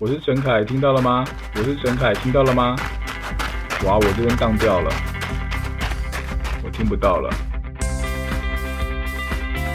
我是陈凯，听到了吗？我是陈凯，听到了吗？哇，我这边荡掉了，我听不到了。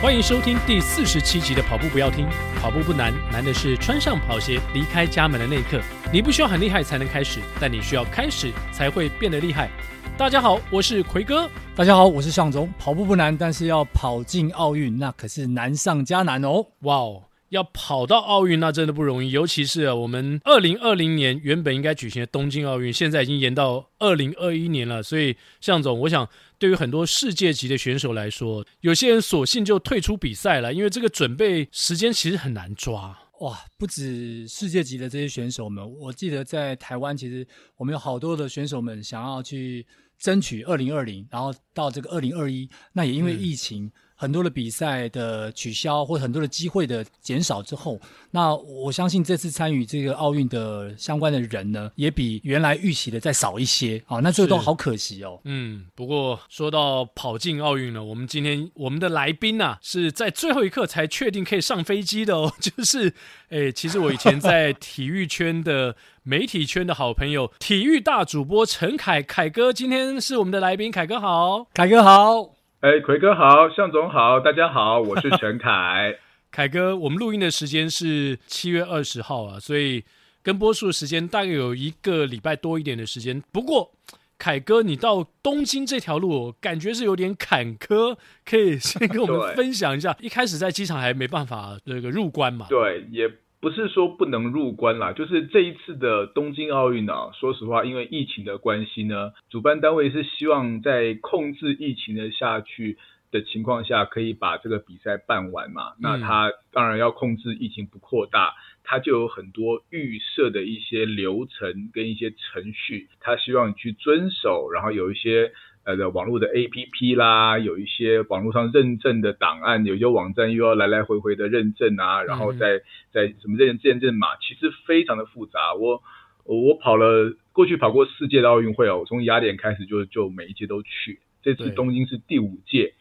欢迎收听第四十七集的跑步不要听，跑步不难，难的是穿上跑鞋离开家门的那一刻。你不需要很厉害才能开始，但你需要开始才会变得厉害。大家好，我是奎哥。大家好，我是向总。跑步不难，但是要跑进奥运，那可是难上加难哦。哇哦！要跑到奥运，那真的不容易。尤其是啊，我们二零二零年原本应该举行的东京奥运，现在已经延到二零二一年了。所以，向总，我想对于很多世界级的选手来说，有些人索性就退出比赛了，因为这个准备时间其实很难抓。哇，不止世界级的这些选手们，我记得在台湾，其实我们有好多的选手们想要去争取二零二零，然后到这个二零二一，那也因为疫情。嗯很多的比赛的取消，或很多的机会的减少之后，那我相信这次参与这个奥运的相关的人呢，也比原来预期的再少一些啊。那这个都好可惜哦。嗯，不过说到跑进奥运了，我们今天我们的来宾啊，是在最后一刻才确定可以上飞机的哦。就是，哎，其实我以前在体育圈的媒体圈的好朋友，体育大主播陈凯凯哥，今天是我们的来宾，凯哥好，凯哥好。哎，奎哥好，向总好，大家好，我是陈凯。凯哥，我们录音的时间是七月二十号啊，所以跟播出的时间大概有一个礼拜多一点的时间。不过，凯哥，你到东京这条路，感觉是有点坎坷，可以先跟我们分享一下。一开始在机场还没办法这个入关嘛？对，也。不是说不能入关啦，就是这一次的东京奥运啊，说实话，因为疫情的关系呢，主办单位是希望在控制疫情的下去的情况下，可以把这个比赛办完嘛。嗯、那他当然要控制疫情不扩大，他就有很多预设的一些流程跟一些程序，他希望你去遵守，然后有一些。呃的网络的 APP 啦，有一些网络上认证的档案，有些网站又要来来回回的认证啊，然后再再什么认证认码，其实非常的复杂。我我跑了过去跑过四届的奥运会哦，我从雅典开始就就每一届都去，这次东京是第五届。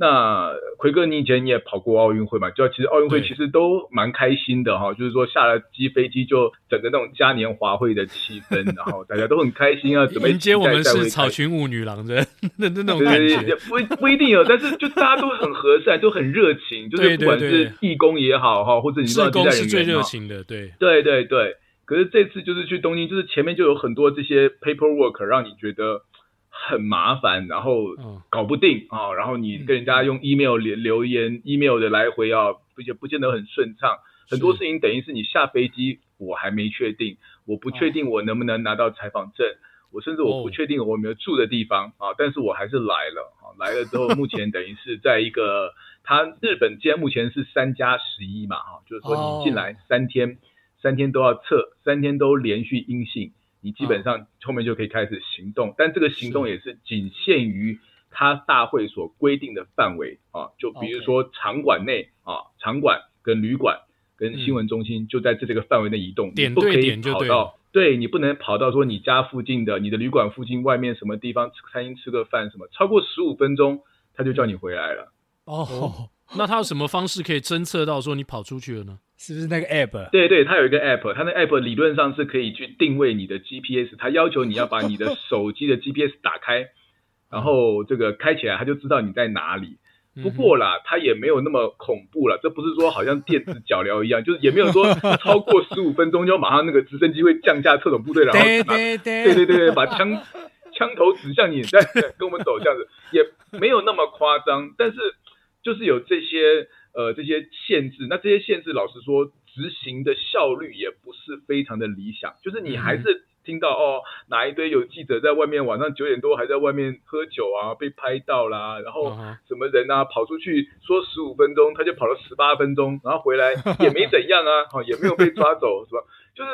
那奎哥，你以前你也跑过奥运会嘛？就其实奥运会其实都蛮开心的哈，就是说下了机飞机就整个那种嘉年华会的气氛，然后大家都很开心啊，准备迎接我们是草裙舞女郎的那那种感觉。不不一定有，但是就大家都很和善，都很热情，就是不管是义工也好哈，或者你说工是最热情的，对对对对。可是这次就是去东京，就是前面就有很多这些 paperwork 让你觉得。很麻烦，然后搞不定啊、哦，然后你跟人家用 email 留留言、嗯、，email 的来回啊，不不见得很顺畅。很多事情等于是你下飞机，我还没确定，我不确定我能不能拿到采访证，哦、我甚至我不确定我有没有住的地方啊，但是我还是来了啊，来了之后，目前等于是在一个，他日本现在目前是三加十一嘛，哈，就是说你进来三天，哦、三天都要测，三天都连续阴性。你基本上后面就可以开始行动，但这个行动也是仅限于他大会所规定的范围啊，就比如说场馆内啊，场馆跟旅馆跟新闻中心就在这这个范围内移动，你不可以跑到，对，你不能跑到说你家附近的、你的旅馆附近外面什么地方餐厅吃个饭什么，超过十五分钟他就叫你回来了。哦，那他有什么方式可以侦测到说你跑出去了呢？是不是那个 app？对对，它有一个 app，它那 app 理论上是可以去定位你的 GPS，它要求你要把你的手机的 GPS 打开，然后这个开起来，它就知道你在哪里。不过啦，它也没有那么恐怖了，这不是说好像电子脚镣一样，就是也没有说超过十五分钟就马上那个直升机会降下特种部队，然后对对对对对对，把枪 枪头指向你，再跟我们走这样子，也没有那么夸张，但是就是有这些。呃，这些限制，那这些限制，老实说，执行的效率也不是非常的理想。就是你还是听到、嗯、哦，哪一堆有记者在外面晚上九点多还在外面喝酒啊，被拍到啦，然后什么人啊跑出去说十五分钟，他就跑了十八分钟，然后回来 也没怎样啊，好也没有被抓走，是吧？就是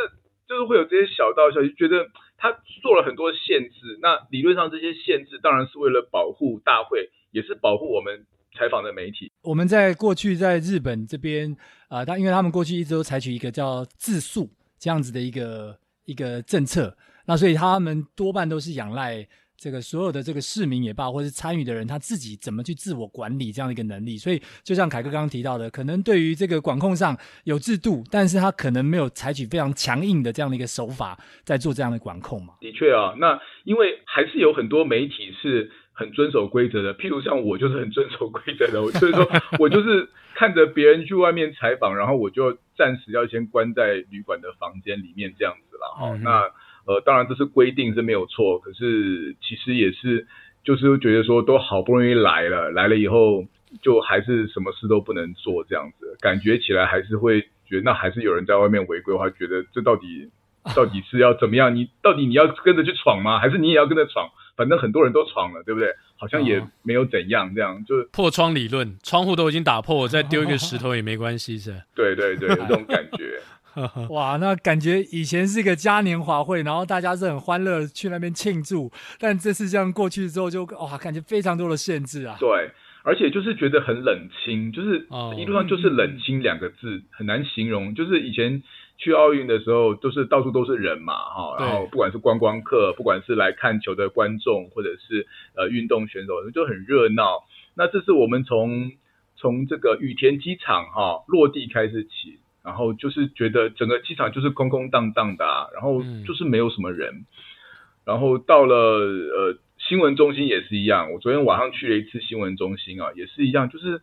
就是会有这些小道消息，觉得他做了很多限制。那理论上这些限制当然是为了保护大会，也是保护我们。采访的媒体，我们在过去在日本这边啊，他、呃、因为他们过去一直都采取一个叫自诉这样子的一个一个政策，那所以他们多半都是仰赖这个所有的这个市民也罢，或是参与的人他自己怎么去自我管理这样的一个能力。所以就像凯哥刚刚提到的，可能对于这个管控上有制度，但是他可能没有采取非常强硬的这样的一个手法在做这样的管控嘛。的确啊，那因为还是有很多媒体是很遵守规则的，譬如像我就是很遵守规则的，所以说我就是看着别人去外面采访，然后我就暂时要先关在旅馆的房间里面这样子了哈。嗯、那呃，当然这是规定是没有错，可是其实也是就是觉得说都好不容易来了，来了以后就还是什么事都不能做这样子，感觉起来还是会觉得那还是有人在外面违规的话，觉得这到底到底是要怎么样？你到底你要跟着去闯吗？还是你也要跟着闯？反正很多人都闯了，对不对？好像也没有怎样，这样就是破窗理论，窗户都已经打破，再丢一个石头也没关系，是？对对对，有这种感觉。哇，那感觉以前是一个嘉年华会，然后大家是很欢乐去那边庆祝，但这次这样过去之后就，就哇，感觉非常多的限制啊。对，而且就是觉得很冷清，就是一路上就是冷清两个字，很难形容，就是以前。去奥运的时候，都是到处都是人嘛，哈，然后不管是观光客，不管是来看球的观众，或者是呃运动选手，就很热闹。那这是我们从从这个羽田机场哈落地开始起，然后就是觉得整个机场就是空空荡荡的，然后就是没有什么人。然后到了呃新闻中心也是一样，我昨天晚上去了一次新闻中心啊，也是一样，就是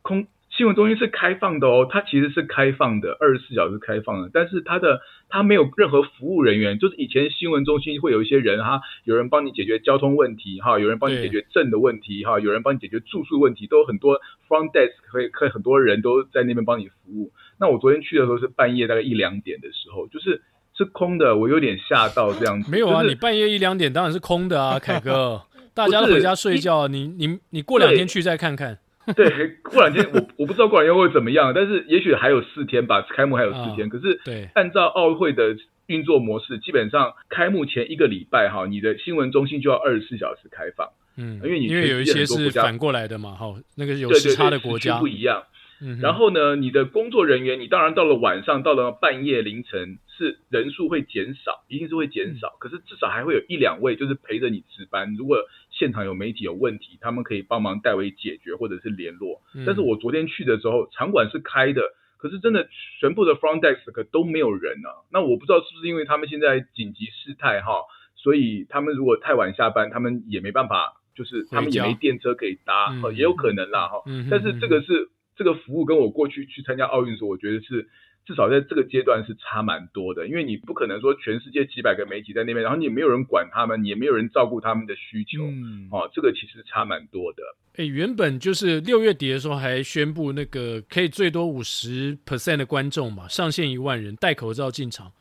空。新闻中心是开放的哦，它其实是开放的，二十四小时开放的。但是它的它没有任何服务人员，就是以前新闻中心会有一些人哈，有人帮你解决交通问题哈，有人帮你解决证的问题哈，有人帮你解决住宿问题，都有很多 front desk 可以可以很多人都在那边帮你服务。那我昨天去的时候是半夜大概一两点的时候，就是是空的，我有点吓到这样子。没有啊，就是、你半夜一两点当然是空的啊，凯哥，大家都回家睡觉，你你你过两天去再看看。对，过两天我我不知道过两天会怎么样，但是也许还有四天吧，开幕还有四天。哦、可是，对，按照奥运会的运作模式，基本上开幕前一个礼拜哈，你的新闻中心就要二十四小时开放。嗯，因为你因为有一些是反过来的嘛，哈，那个有时差的国家不一样。嗯，然后呢，你的工作人员，你当然到了晚上，到了半夜凌晨，是人数会减少，一定是会减少。可是至少还会有一两位，就是陪着你值班。如果现场有媒体有问题，他们可以帮忙代为解决或者是联络。但是我昨天去的时候，场馆是开的，可是真的全部的 front desk 可都没有人啊。那我不知道是不是因为他们现在紧急事态哈，所以他们如果太晚下班，他们也没办法，就是他们也没电车可以搭，也有可能啦哈。但是这个是。这个服务跟我过去去参加奥运的时候，我觉得是至少在这个阶段是差蛮多的，因为你不可能说全世界几百个媒体在那边，然后你也没有人管他们，你也没有人照顾他们的需求，嗯，哦，这个其实差蛮多的。哎，原本就是六月底的时候还宣布那个可以最多五十 percent 的观众嘛，上限一万人戴口罩进场。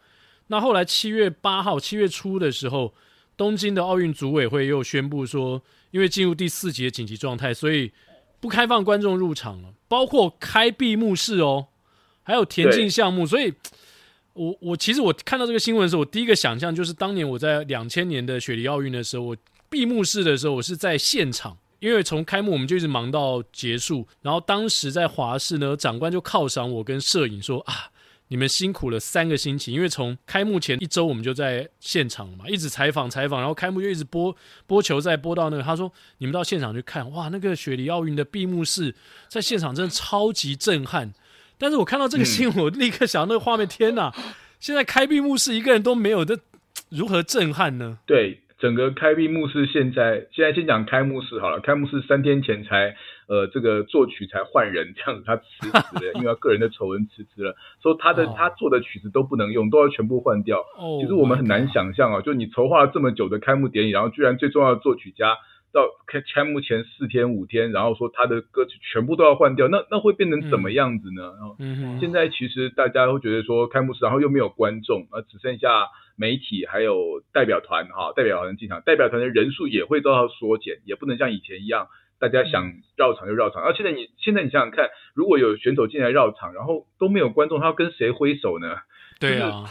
那后来七月八号，七月初的时候，东京的奥运组委会又宣布说，因为进入第四级的紧急状态，所以。不开放观众入场了，包括开闭幕式哦，还有田径项目。所以，我我其实我看到这个新闻的时候，我第一个想象就是当年我在两千年的雪梨奥运的时候，我闭幕式的时候，我是在现场，因为从开幕我们就一直忙到结束，然后当时在华视呢，长官就犒赏我跟摄影说啊。你们辛苦了三个星期，因为从开幕前一周我们就在现场了嘛，一直采访采访，然后开幕就一直播播球，赛播到那个。他说你们到现场去看，哇，那个雪梨奥运的闭幕式在现场真的超级震撼。但是我看到这个新闻，我立刻想到那个画面，天哪！现在开闭幕式一个人都没有，这 如何震撼呢？对。整个开闭幕式，现在现在先讲开幕式好了。开幕式三天前才，呃，这个作曲才换人，这样子他辞职了，因为他个人的丑闻辞职了，说他的、oh. 他做的曲子都不能用，都要全部换掉。Oh, 其实我们很难想象啊，就你筹划了这么久的开幕典礼，然后居然最重要的作曲家到开开幕前四天五天，然后说他的歌曲全部都要换掉，那那会变成怎么样子呢？嗯嗯。现在其实大家会觉得说开幕式，然后又没有观众，而只剩下。媒体还有代表团哈，代表团进场，代表团的人数也会都要缩减，也不能像以前一样，大家想绕场就绕场。而现在你现在你想想看，如果有选手进来绕场，然后都没有观众，他要跟谁挥手呢？对啊，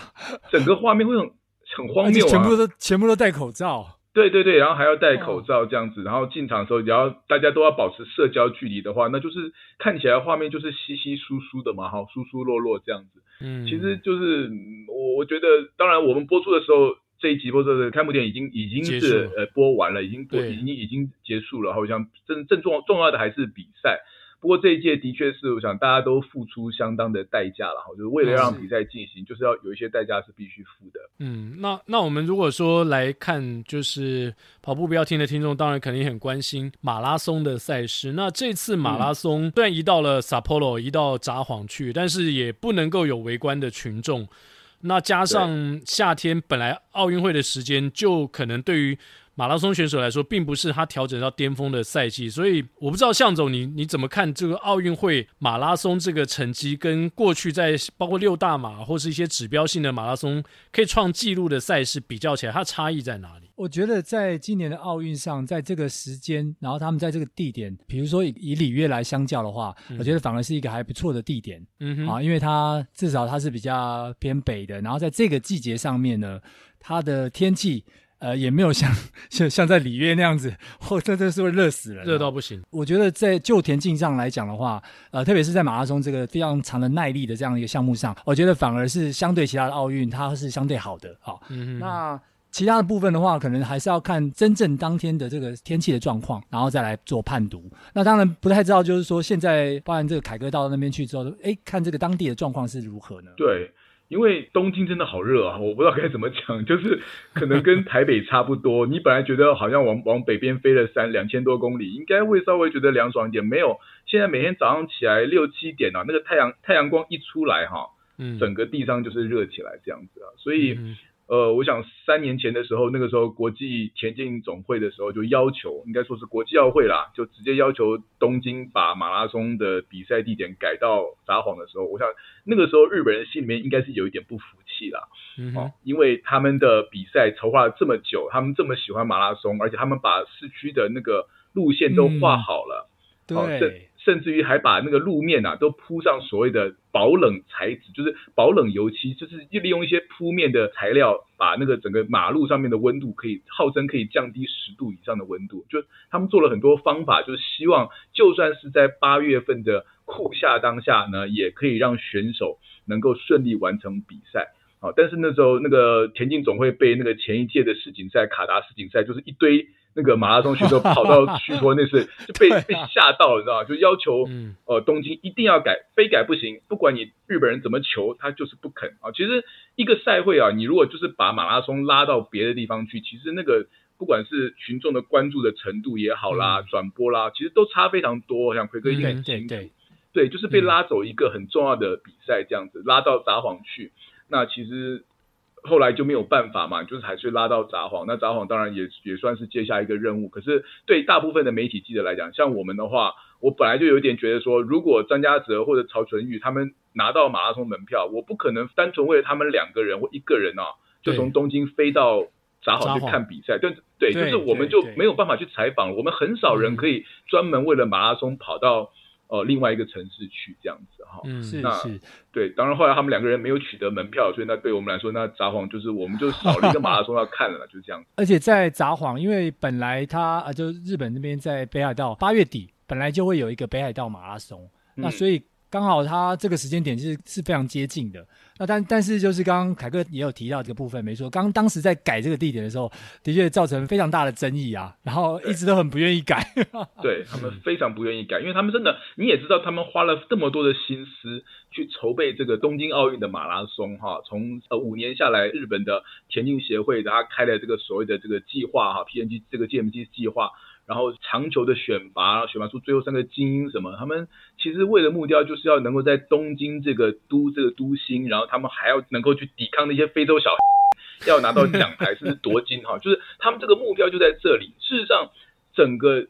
整个画面会很很荒谬啊！全部都全部都戴口罩。对对对，然后还要戴口罩这样子，然后进场的时候，然后大家都要保持社交距离的话，那就是看起来画面就是稀稀疏疏的嘛，哈，疏疏落落这样子。嗯，其实就是我我觉得，当然我们播出的时候这一集播出的开幕点已经已经是呃播完了，已经播已经已经结束了，好像正正重重要的还是比赛。不过这一届的确是，我想大家都付出相当的代价了哈，就是为了让比赛进行，就是要有一些代价是必须付的。嗯，那那我们如果说来看，就是跑步不要停的听众，当然肯定很关心马拉松的赛事。那这次马拉松虽然移到了萨波罗，移到札幌去，但是也不能够有围观的群众。那加上夏天本来奥运会的时间，就可能对于马拉松选手来说，并不是他调整到巅峰的赛季，所以我不知道向总你你怎么看这个奥运会马拉松这个成绩，跟过去在包括六大马或是一些指标性的马拉松可以创纪录的赛事比较起来，它差异在哪里？我觉得在今年的奥运上，在这个时间，然后他们在这个地点，比如说以以里约来相较的话，嗯、我觉得反而是一个还不错的地点，嗯哼啊，因为它至少它是比较偏北的，然后在这个季节上面呢，它的天气。呃，也没有像像像在里约那样子，或这这是会热死人，热到不行。我觉得在就田径上来讲的话，呃，特别是在马拉松这个非常长的耐力的这样一个项目上，我觉得反而是相对其他的奥运，它是相对好的。好，嗯哼，那其他的部分的话，可能还是要看真正当天的这个天气的状况，然后再来做判读。那当然不太知道，就是说现在，包含这个凯哥到那边去之后，哎，看这个当地的状况是如何呢？对。因为东京真的好热啊，我不知道该怎么讲，就是可能跟台北差不多。你本来觉得好像往往北边飞了三两千多公里，应该会稍微觉得凉爽一点，没有。现在每天早上起来六七点啊，那个太阳太阳光一出来哈，嗯，整个地上就是热起来这样子啊，所以。嗯呃，我想三年前的时候，那个时候国际田径总会的时候就要求，应该说是国际奥会啦，就直接要求东京把马拉松的比赛地点改到札幌的时候，我想那个时候日本人心里面应该是有一点不服气啦，嗯哼，因为他们的比赛筹划了这么久，他们这么喜欢马拉松，而且他们把市区的那个路线都画好了，嗯、对。甚至于还把那个路面啊都铺上所谓的保冷材质，就是保冷油漆，就是利用一些铺面的材料，把那个整个马路上面的温度可以号称可以降低十度以上的温度。就他们做了很多方法，就是希望就算是在八月份的酷夏当下呢，也可以让选手能够顺利完成比赛。好，但是那时候那个田径总会被那个前一届的世锦赛卡达世锦赛就是一堆。那个马拉松选手跑到 去说那次就被被吓到了，你知道吗？就要求呃东京一定要改，非改不行。不管你日本人怎么求，他就是不肯啊。其实一个赛会啊，你如果就是把马拉松拉到别的地方去，其实那个不管是群众的关注的程度也好啦，转播啦，其实都差非常多。像奎哥应该很清楚，对，对，就是被拉走一个很重要的比赛这样子，拉到札幌去，那其实。后来就没有办法嘛，就是还是拉到札幌。那札幌当然也也算是接下一个任务。可是对大部分的媒体记者来讲，像我们的话，我本来就有点觉得说，如果张家泽或者曹纯玉他们拿到马拉松门票，我不可能单纯为了他们两个人或一个人啊，就从东京飞到札幌去看比赛。对对，就是我们就没有办法去采访。我们很少人可以专门为了马拉松跑到。呃，另外一个城市去这样子哈，嗯，是是，对，当然后来他们两个人没有取得门票，所以那对我们来说，那札幌就是我们就少了一个马拉松要看了，就是这样子。而且在札幌，因为本来他啊，就日本那边在北海道八月底本来就会有一个北海道马拉松，嗯、那所以。刚好他这个时间点是是非常接近的，那但但是就是刚刚凯哥也有提到这个部分，没错，刚当时在改这个地点的时候，的确造成非常大的争议啊，然后一直都很不愿意改，对，他们非常不愿意改，因为他们真的你也知道，他们花了这么多的心思去筹备这个东京奥运的马拉松哈，从呃五年下来，日本的田径协会他开了这个所谓的这个计划哈，PNG 这个 GMG 计划。然后长球的选拔，选拔出最后三个精英什么？他们其实为了目标就是要能够在东京这个都这个都心，然后他们还要能够去抵抗那些非洲小，要拿到奖牌甚至夺金哈，就是他们这个目标就在这里。事实上，整个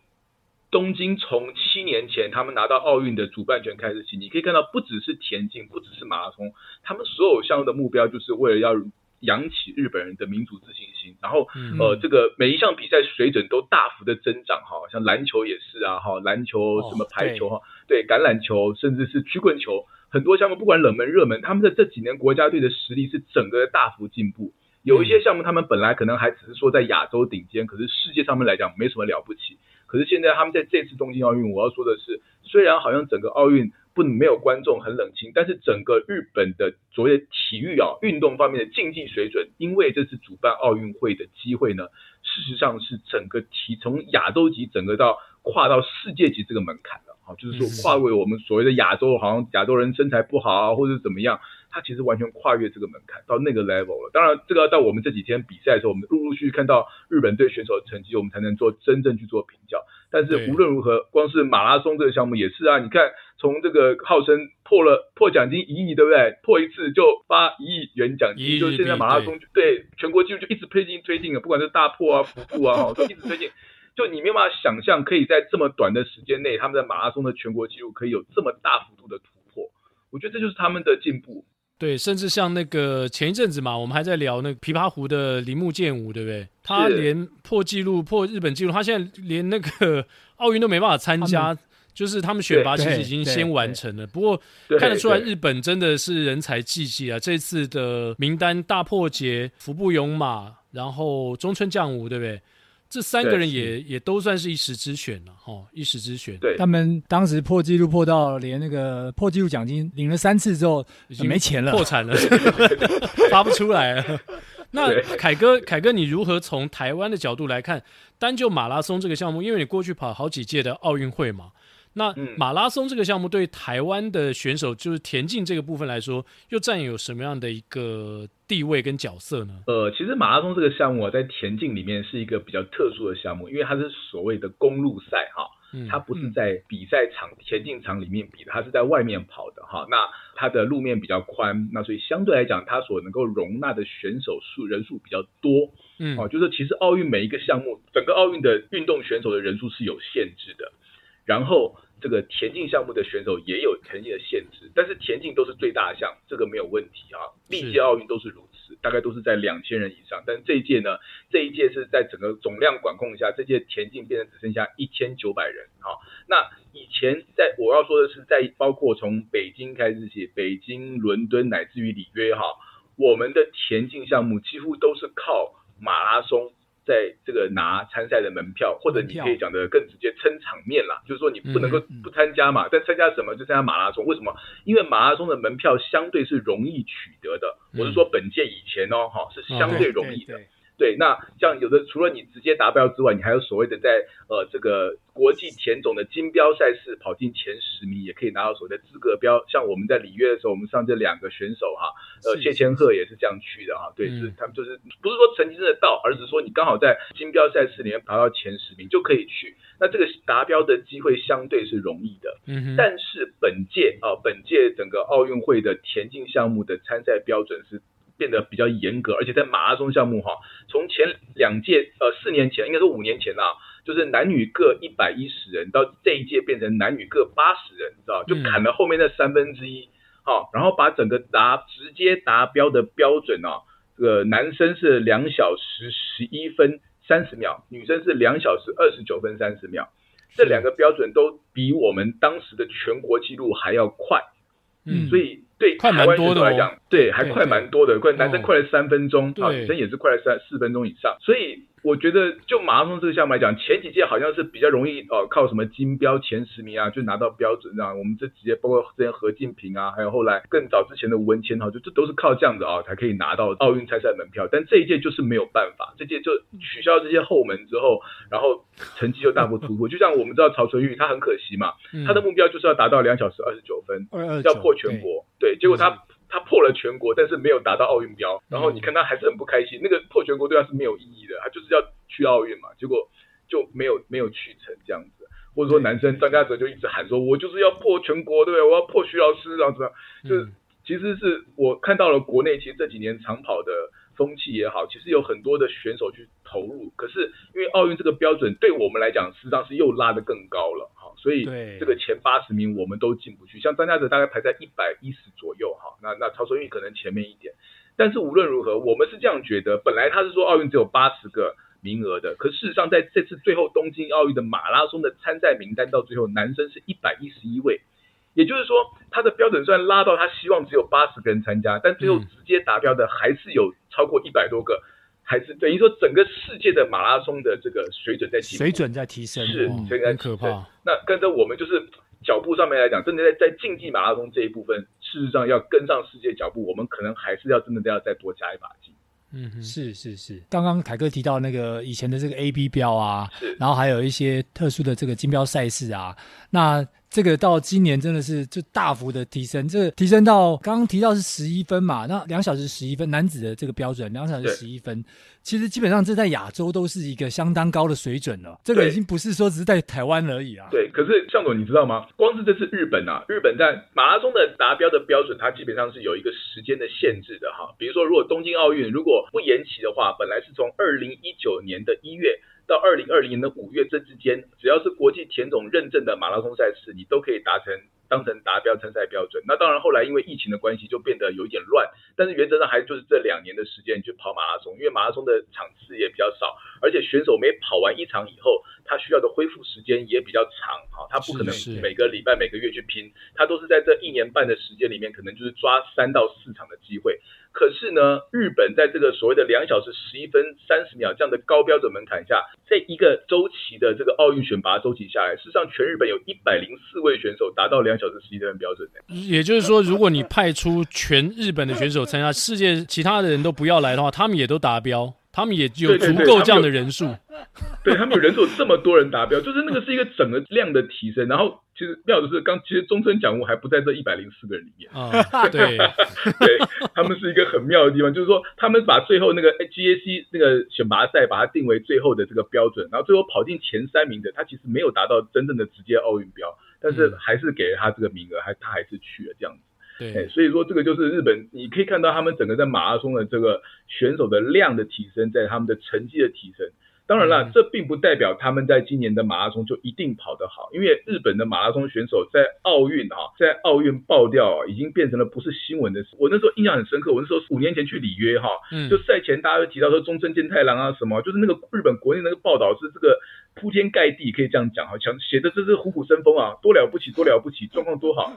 东京从七年前他们拿到奥运的主办权开始起，你可以看到不只是田径，不只是马拉松，他们所有项目的目标就是为了要。扬起日本人的民族自信心，然后呃，这个每一项比赛水准都大幅的增长哈，像篮球也是啊哈，篮球什么排球哈，对，橄榄球甚至是曲棍球，很多项目不管冷门热门，他们的这几年国家队的实力是整个大幅进步。有一些项目他们本来可能还只是说在亚洲顶尖，可是世界上面来讲没什么了不起。可是现在他们在这次东京奥运，我要说的是，虽然好像整个奥运不没有观众，很冷清。但是整个日本的所谓的体育啊，运动方面的竞技水准，因为这次主办奥运会的机会呢，事实上是整个提从亚洲级整个到跨到世界级这个门槛了。好，就是说跨为我们所谓的亚洲，好像亚洲人身材不好啊，或者怎么样。他其实完全跨越这个门槛到那个 level 了。当然，这个要到我们这几天比赛的时候，我们陆陆续续看到日本队选手的成绩，我们才能做真正去做评价。但是无论如何，光是马拉松这个项目也是啊。你看，从这个号称破了破奖金一亿，对不对？破一次就发一亿元奖金，就现在马拉松就对，对全国纪录就一直推进推进啊，不管是大破啊、辅步啊，哈，都一直推进。就你没有办法想象，可以在这么短的时间内，他们在马拉松的全国纪录可以有这么大幅度的突破。我觉得这就是他们的进步。对，甚至像那个前一阵子嘛，我们还在聊那个琵琶湖的铃木健吾，对不对？他连破纪录、破日本纪录，他现在连那个奥运都没办法参加，就是他们选拔其实已经先完成了。不过看得出来，日本真的是人才济济啊！这次的名单大破节、服部勇马，然后中村将吾，对不对？这三个人也也都算是一时之选了，哈，一时之选。对，他们当时破纪录破到连那个破纪录奖金领了三次之后，已经没钱了，破产了，发不出来了。那凯哥，凯哥，你如何从台湾的角度来看单就马拉松这个项目？因为你过去跑好几届的奥运会嘛。那马拉松这个项目对台湾的选手，就是田径这个部分来说，又占有什么样的一个地位跟角色呢？呃，其实马拉松这个项目啊，在田径里面是一个比较特殊的项目，因为它是所谓的公路赛哈，它不是在比赛场田径场里面比的，它是在外面跑的哈。那它的路面比较宽，那所以相对来讲，它所能够容纳的选手数人数比较多。嗯，哦，就是其实奥运每一个项目，整个奥运的运动选手的人数是有限制的，然后。这个田径项目的选手也有田径的限制，但是田径都是最大项，这个没有问题啊。历届奥运都是如此，大概都是在两千人以上。但是这一届呢，这一届是在整个总量管控下，这届田径变成只剩下一千九百人啊。那以前在我要说的是，在包括从北京开始起，北京、伦敦乃至于里约哈，我们的田径项目几乎都是靠马拉松。在这个拿参赛的门票，或者你可以讲的更直接，撑场面啦，就是说你不能够不参加嘛，但参加什么？就参加马拉松，为什么？因为马拉松的门票相对是容易取得的，我是说本届以前哦，哈是相对容易的。对，那像有的除了你直接达标之外，你还有所谓的在呃这个国际田总的金标赛事跑进前十名，也可以拿到所谓的资格标。像我们在里约的时候，我们上这两个选手哈，呃谢千鹤也是这样去的哈。对，是他们就是不是说成绩真的到，而是说你刚好在金标赛事里面跑到前十名就可以去。那这个达标的机会相对是容易的。嗯哼。但是本届啊，本届整个奥运会的田径项目的参赛标准是。变得比较严格，而且在马拉松项目哈，从前两届呃四年前，应该是五年前呐，就是男女各一百一十人，到这一届变成男女各八十人，你知道就砍了后面的三分之一，好，然后把整个达直接达标的标准啊，这个男生是两小时十一分三十秒，女生是两小时二十九分三十秒，这两个标准都比我们当时的全国纪录还要快，嗯，所以。对台湾选手来讲，对还快蛮多的，快男生快了三分钟，啊，女生也是快了三四分钟以上，所以。我觉得就马拉松这个项目来讲，前几届好像是比较容易哦，靠什么金标前十名啊，就拿到标准这样。我们这几届包括之前何敬平啊，还有后来更早之前的吴文谦哈，就这都是靠这样子啊，才可以拿到奥运参赛门票。但这一届就是没有办法，这届就取消这些后门之后，然后成绩就大幅突破。就像我们知道曹纯玉，他很可惜嘛，他的目标就是要达到两小时二十九分，要破全国，对，结果他。他破了全国，但是没有达到奥运标。然后你看他还是很不开心。那个破全国对他是没有意义的，他就是要去奥运嘛，结果就没有没有去成这样子。或者说男生张家泽就一直喊说：“我就是要破全国，对不对？我要破徐老师，然后这样子。”就是其实是我看到了国内其实这几年长跑的风气也好，其实有很多的选手去投入。可是因为奥运这个标准对我们来讲，实际上是又拉得更高了。所以这个前八十名我们都进不去，像张家泽大概排在一百一十左右哈，那那曹纯玉可能前面一点，但是无论如何，我们是这样觉得，本来他是说奥运只有八十个名额的，可事实上在这次最后东京奥运的马拉松的参赛名单到最后，男生是一百一十一位，也就是说他的标准虽然拉到他希望只有八十个人参加，但最后直接达标的还是有超过一百多个。还是等于说，整个世界的马拉松的这个水准在提升，水准在提升，是，很可怕。那跟着我们就是脚步上面来讲，真的在在竞技马拉松这一部分，事实上要跟上世界脚步，我们可能还是要真的要再多加一把劲。嗯，是是是。刚刚凯哥提到那个以前的这个 AB 标啊，然后还有一些特殊的这个金标赛事啊，那。这个到今年真的是就大幅的提升，这个提升到刚刚提到是十一分嘛，那两小时十一分，男子的这个标准两小时十一分，其实基本上这在亚洲都是一个相当高的水准了。这个已经不是说只是在台湾而已啊。对，可是向总你知道吗？光是这次日本啊，日本在马拉松的达标的标准，它基本上是有一个时间的限制的哈。比如说，如果东京奥运如果不延期的话，本来是从二零一九年的一月。到二零二零年的五月这之间，只要是国际田总认证的马拉松赛事，你都可以达成当成达标参赛标准。那当然后来因为疫情的关系，就变得有一点乱。但是原则上还就是这两年的时间去跑马拉松，因为马拉松的场次也比较少，而且选手每跑完一场以后，他需要的恢复时间也比较长哈，他不可能每个礼拜每个月去拼，他都是在这一年半的时间里面，可能就是抓三到四场的机会。可是呢，日本在这个所谓的两小时十一分三十秒这样的高标准门槛下，在一个周期的这个奥运选拔周期下来，事实上全日本有一百零四位选手达到两小时十一分标准。也就是说，如果你派出全日本的选手参加，世界其他的人都不要来的话，他们也都达标。他们也有足够这样的人数，对，他们有人数这么多人达标，就是那个是一个整个量的提升。然后其实妙的是，刚其实终身奖物还不在这一百零四个人里面啊。对，对，他们是一个很妙的地方，就是说他们把最后那个 GAC 那个选拔赛把它定为最后的这个标准，然后最后跑进前三名的，他其实没有达到真正的直接奥运标，但是还是给了他这个名额，还他还是去了这样子。对、欸，所以说这个就是日本，你可以看到他们整个在马拉松的这个选手的量的提升，在他们的成绩的提升。当然了，这并不代表他们在今年的马拉松就一定跑得好，因为日本的马拉松选手在奥运哈，在奥运爆掉啊已经变成了不是新闻的事。我那时候印象很深刻，我那时候五年前去里约哈，就赛前大家都提到说中村健太郎啊什么，就是那个日本国内那个报道是这个铺天盖地，可以这样讲哈，讲写的这是虎虎生风啊，多了不起，多了不起，状况多好。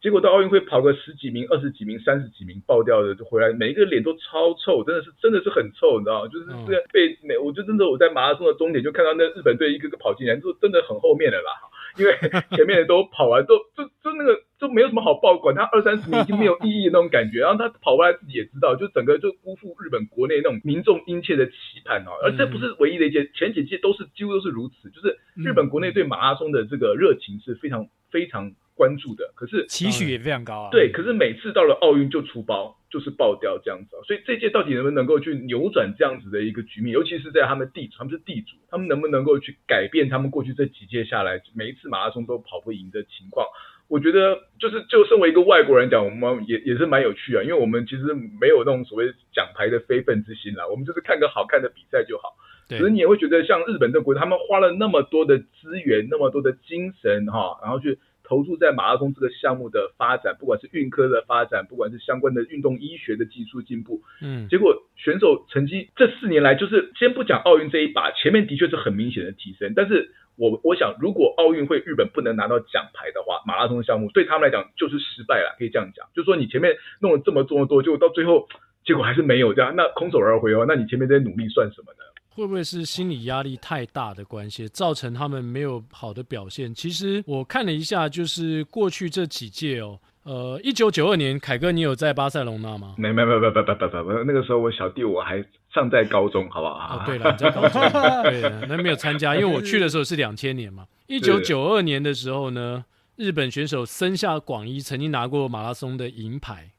结果到奥运会跑个十几名、二十几名、三十几名爆掉的就回来，每一个脸都超臭，真的是真的是很臭，你知道吗？就是这个被每，我就真的我在马拉松的终点就看到那日本队一个个跑进来，就真的很后面的啦，因为前面的都跑完都就就那个就没有什么好报，管他二三十名已经没有意义的那种感觉。然后他跑过来自己也知道，就整个就辜负日本国内那种民众殷切的期盼哦。而这不是唯一的一届，前几届都是几乎都是如此，就是日本国内对马拉松的这个热情是非常非常。关注的，可是期许也非常高啊。对，可是每次到了奥运就出包，就是爆掉这样子啊。所以这届到底能不能够去扭转这样子的一个局面？尤其是在他们地主，他们是地主，他们能不能够去改变他们过去这几届下来每一次马拉松都跑不赢的情况？我觉得就是就身为一个外国人讲，我们也也是蛮有趣啊，因为我们其实没有那种所谓奖牌的非分之心啦，我们就是看个好看的比赛就好。可是你也会觉得像日本这个国家，他们花了那么多的资源，那么多的精神哈，然后去。投注在马拉松这个项目的发展，不管是运科的发展，不管是相关的运动医学的技术进步，嗯，结果选手成绩这四年来，就是先不讲奥运这一把，前面的确是很明显的提升。但是我我想，如果奥运会日本不能拿到奖牌的话，马拉松项目对他们来讲就是失败了，可以这样讲。就是说你前面弄了这么这么多，结果到最后结果还是没有这样，那空手而回哦，那你前面这些努力算什么呢？会不会是心理压力太大的关系，造成他们没有好的表现？其实我看了一下，就是过去这几届哦，呃，一九九二年，凯哥，你有在巴塞隆纳吗？没没没没没没没没，那个时候我小弟我还尚在高中，好不好？哦，对了，你在高中，对，那没有参加，因为我去的时候是两千年嘛。一九九二年的时候呢，日本选手森下广一曾经拿过马拉松的银牌，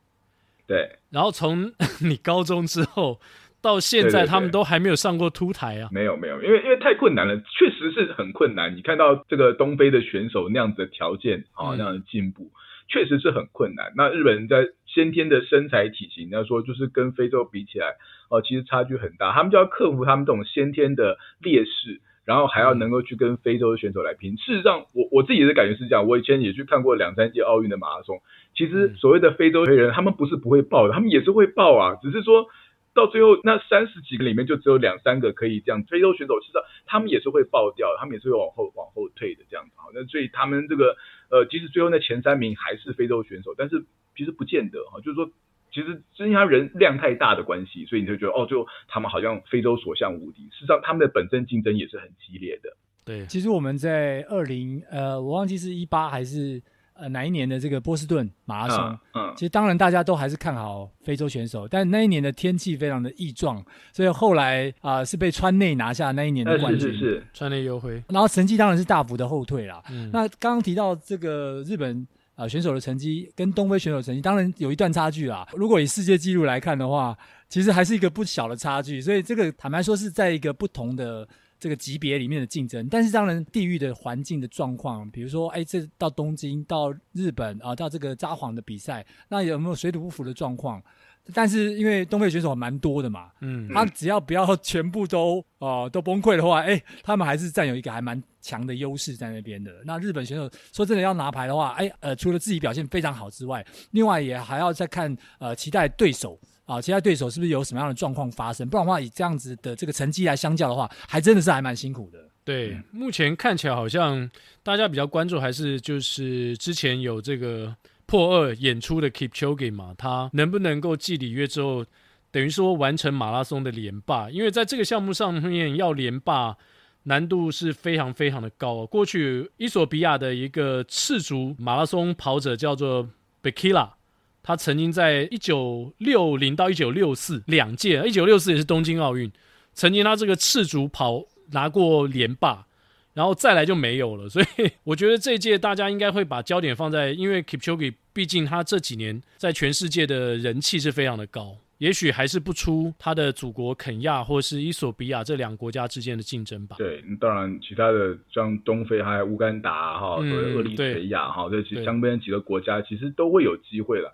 对。然后从 你高中之后。到现在，他们都还没有上过凸台啊！没有没有，因为因为太困难了，确实是很困难。你看到这个东非的选手那样子的条件啊，那样的进步，确实是很困难。那日本人在先天的身材体型，要说就是跟非洲比起来，哦，其实差距很大。他们就要克服他们这种先天的劣势，然后还要能够去跟非洲的选手来拼。事实上，我我自己的感觉是这样，我以前也去看过两三届奥运的马拉松。其实所谓的非洲黑人，他们不是不会爆的，他们也是会爆啊，只是说。到最后那三十几个里面，就只有两三个可以这样。非洲选手其实他们也是会爆掉，他们也是会往后往后退的这样子。好，那所以他们这个呃，即使最后那前三名还是非洲选手，但是其实不见得哈，就是说其实是因为他人量太大的关系，所以你就觉得哦，就他们好像非洲所向无敌。事实上，他们的本身竞争也是很激烈的。对，其实我们在二零呃，我忘记是一八还是呃哪一年的这个波士顿马拉松，嗯，嗯其实当然大家都还是看好非洲选手，但那一年的天气非常的异状，所以后来啊、呃、是被川内拿下那一年的冠军，是是是，川内优辉，然后成绩当然是大幅的后退啦。嗯、那刚刚提到这个日本啊、呃、选手的成绩跟东非选手的成绩，当然有一段差距啦。如果以世界纪录来看的话，其实还是一个不小的差距，所以这个坦白说是在一个不同的。这个级别里面的竞争，但是当然地域的环境的状况，比如说，哎，这到东京、到日本啊，到这个札幌的比赛，那有没有水土不服的状况？但是因为东非选手蛮多的嘛，嗯，他只要不要 全部都哦、呃、都崩溃的话，哎，他们还是占有一个还蛮强的优势在那边的。那日本选手说真的要拿牌的话，哎，呃，除了自己表现非常好之外，另外也还要再看呃期待对手。啊，其他对手是不是有什么样的状况发生？不然的话，以这样子的这个成绩来相较的话，还真的是还蛮辛苦的。对，嗯、目前看起来好像大家比较关注还是就是之前有这个破二演出的 Keep Chogi 嘛，他能不能够继里约之后，等于说完成马拉松的连霸？因为在这个项目上面要连霸难度是非常非常的高。过去伊索比亚的一个赤足马拉松跑者叫做 Bekele。他曾经在一九六零到一九六四两届，一九六四也是东京奥运，曾经他这个赤足跑拿过连霸，然后再来就没有了。所以我觉得这一届大家应该会把焦点放在，因为 Kipchoge 毕竟他这几年在全世界的人气是非常的高，也许还是不出他的祖国肯亚或是伊索比亚这两个国家之间的竞争吧。对，当然其他的像东非还有乌干达哈，和厄立培亚哈，这其实相边几个国家其实都会有机会了。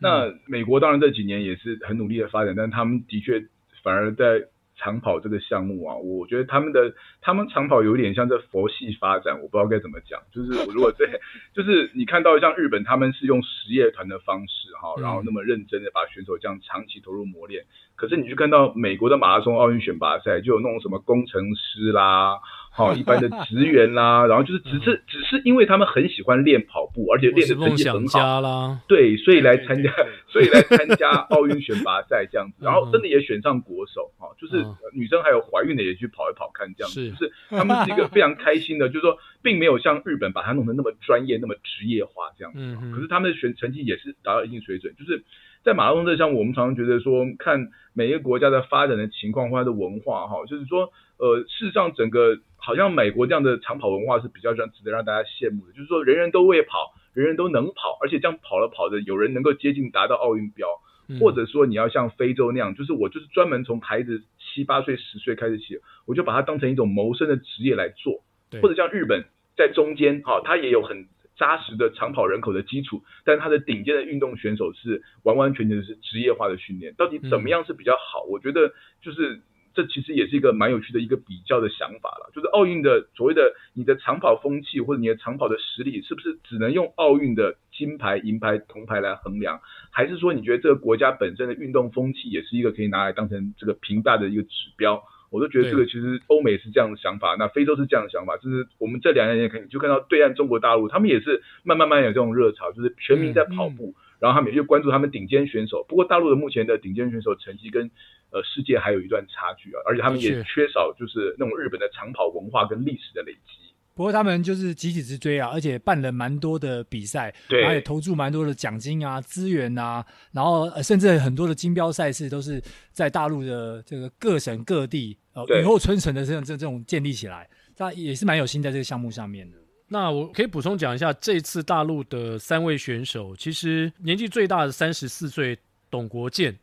那美国当然这几年也是很努力的发展，但他们的确反而在长跑这个项目啊，我觉得他们的他们长跑有点像这佛系发展，我不知道该怎么讲。就是我如果在，就是你看到像日本，他们是用实业团的方式哈，然后那么认真的把选手这样长期投入磨练。可是你去看到美国的马拉松奥运选拔赛，就有那种什么工程师啦。好，一般的职员啦，然后就是只是只是因为他们很喜欢练跑步，而且练的成绩很好啦，对，所以来参加，所以来参加奥运选拔赛这样子，然后真的也选上国手，哈，就是女生还有怀孕的也去跑一跑看这样子，就是他们是一个非常开心的，就是说并没有像日本把它弄得那么专业、那么职业化这样子，可是他们的选成绩也是达到一定水准，就是在马拉松这项，我们常常觉得说，看每一个国家的发展的情况或它的文化，哈，就是说，呃，事实上整个。好像美国这样的长跑文化是比较让值得让大家羡慕的，就是说人人都会跑，人人都能跑，而且这样跑了跑着，有人能够接近达到奥运标，嗯、或者说你要像非洲那样，就是我就是专门从孩子七八岁、十岁开始起，我就把它当成一种谋生的职业来做，或者像日本在中间，哈，它也有很扎实的长跑人口的基础，但是它的顶尖的运动选手是完完全全是职业化的训练，到底怎么样是比较好？嗯、我觉得就是。这其实也是一个蛮有趣的一个比较的想法了，就是奥运的所谓的你的长跑风气或者你的长跑的实力，是不是只能用奥运的金牌、银牌、铜牌来衡量，还是说你觉得这个国家本身的运动风气也是一个可以拿来当成这个评价的一个指标？我都觉得这个其实欧美是这样的想法，那非洲是这样的想法，就是我们这两年可以就看到对岸中国大陆，他们也是慢慢慢有这种热潮，就是全民在跑步，然后他们也去关注他们顶尖选手。不过大陆的目前的顶尖选手成绩跟呃，世界还有一段差距啊，而且他们也缺少就是那种日本的长跑文化跟历史的累积。不过他们就是集体直追啊，而且办了蛮多的比赛，对，然后也投注蛮多的奖金啊、资源啊，然后、呃、甚至很多的金标赛事都是在大陆的这个各省各地呃雨后春笋的这种这这种建立起来，他也是蛮有心在这个项目上面的。那我可以补充讲一下，这次大陆的三位选手，其实年纪最大的三十四岁董国建。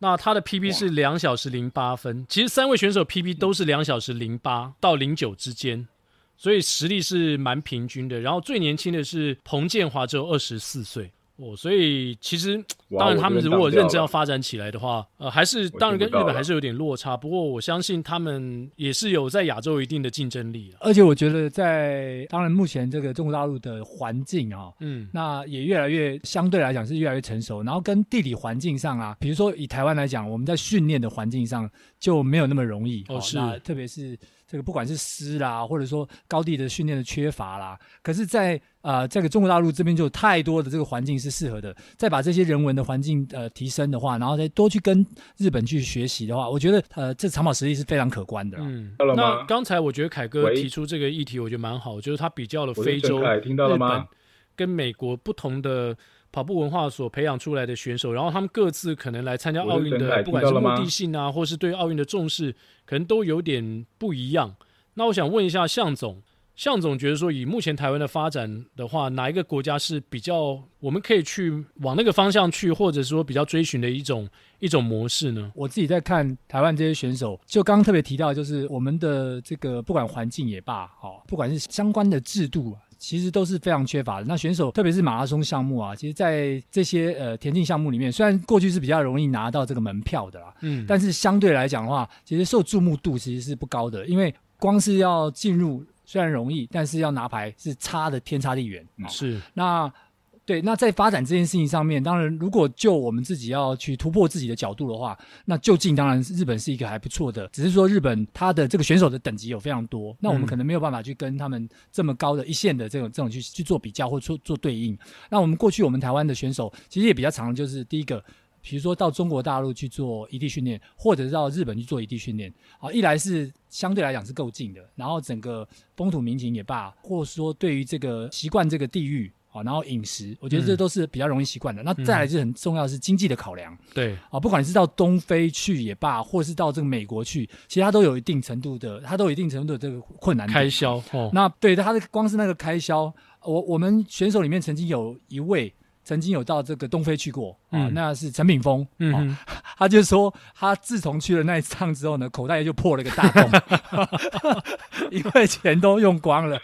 那他的 PB 是两小时零八分，其实三位选手 PB 都是两小时零八到零九之间，所以实力是蛮平均的。然后最年轻的是彭建华，只有二十四岁。哦，所以其实当然，他们如果认真要发展起来的话，呃，还是当然跟日本还是有点落差。不过我相信他们也是有在亚洲一定的竞争力。而且我觉得在当然目前这个中国大陆的环境啊，嗯，那也越来越相对来讲是越来越成熟。然后跟地理环境上啊，比如说以台湾来讲，我们在训练的环境上就没有那么容易。哦，是，特别是这个不管是湿啦，或者说高地的训练的缺乏啦，可是在，在呃这个中国大陆这边就有太多的这个环境是适合的，再把这些人文的环境呃提升的话，然后再多去跟日本去学习的话，我觉得呃这长跑实力是非常可观的。嗯，那刚才我觉得凯哥提出这个议题，我觉得蛮好，就是他比较了非洲、日本跟美国不同的。跑步文化所培养出来的选手，然后他们各自可能来参加奥运的，不管是目的性啊，或是对奥运的重视，可能都有点不一样。那我想问一下向总，向总觉得说，以目前台湾的发展的话，哪一个国家是比较我们可以去往那个方向去，或者说比较追寻的一种一种模式呢？我自己在看台湾这些选手，就刚刚特别提到，就是我们的这个不管环境也罢，好，不管是相关的制度啊。其实都是非常缺乏的。那选手，特别是马拉松项目啊，其实，在这些呃田径项目里面，虽然过去是比较容易拿到这个门票的啦，嗯，但是相对来讲的话，其实受注目度其实是不高的。因为光是要进入虽然容易，但是要拿牌是差的天差地远。是那。对，那在发展这件事情上面，当然，如果就我们自己要去突破自己的角度的话，那就近当然日本是一个还不错的，只是说日本它的这个选手的等级有非常多，那我们可能没有办法去跟他们这么高的一线的这种这种去去做比较或做做对应。那我们过去我们台湾的选手其实也比较常，就是第一个，比如说到中国大陆去做异地训练，或者是到日本去做异地训练，啊，一来是相对来讲是够近的，然后整个风土民情也罢，或者说对于这个习惯这个地域。好，然后饮食，我觉得这都是比较容易习惯的。嗯、那再来就很重要的是经济的考量。对，啊，不管你是到东非去也罢，或是到这个美国去，其实它都有一定程度的，它都有一定程度的这个困难开销。哦，那对它的光是那个开销，我我们选手里面曾经有一位曾经有到这个东非去过，啊，嗯、那是陈炳峰。嗯哼，他就说他自从去了那一趟之后呢，口袋就破了一个大洞，因为钱都用光了。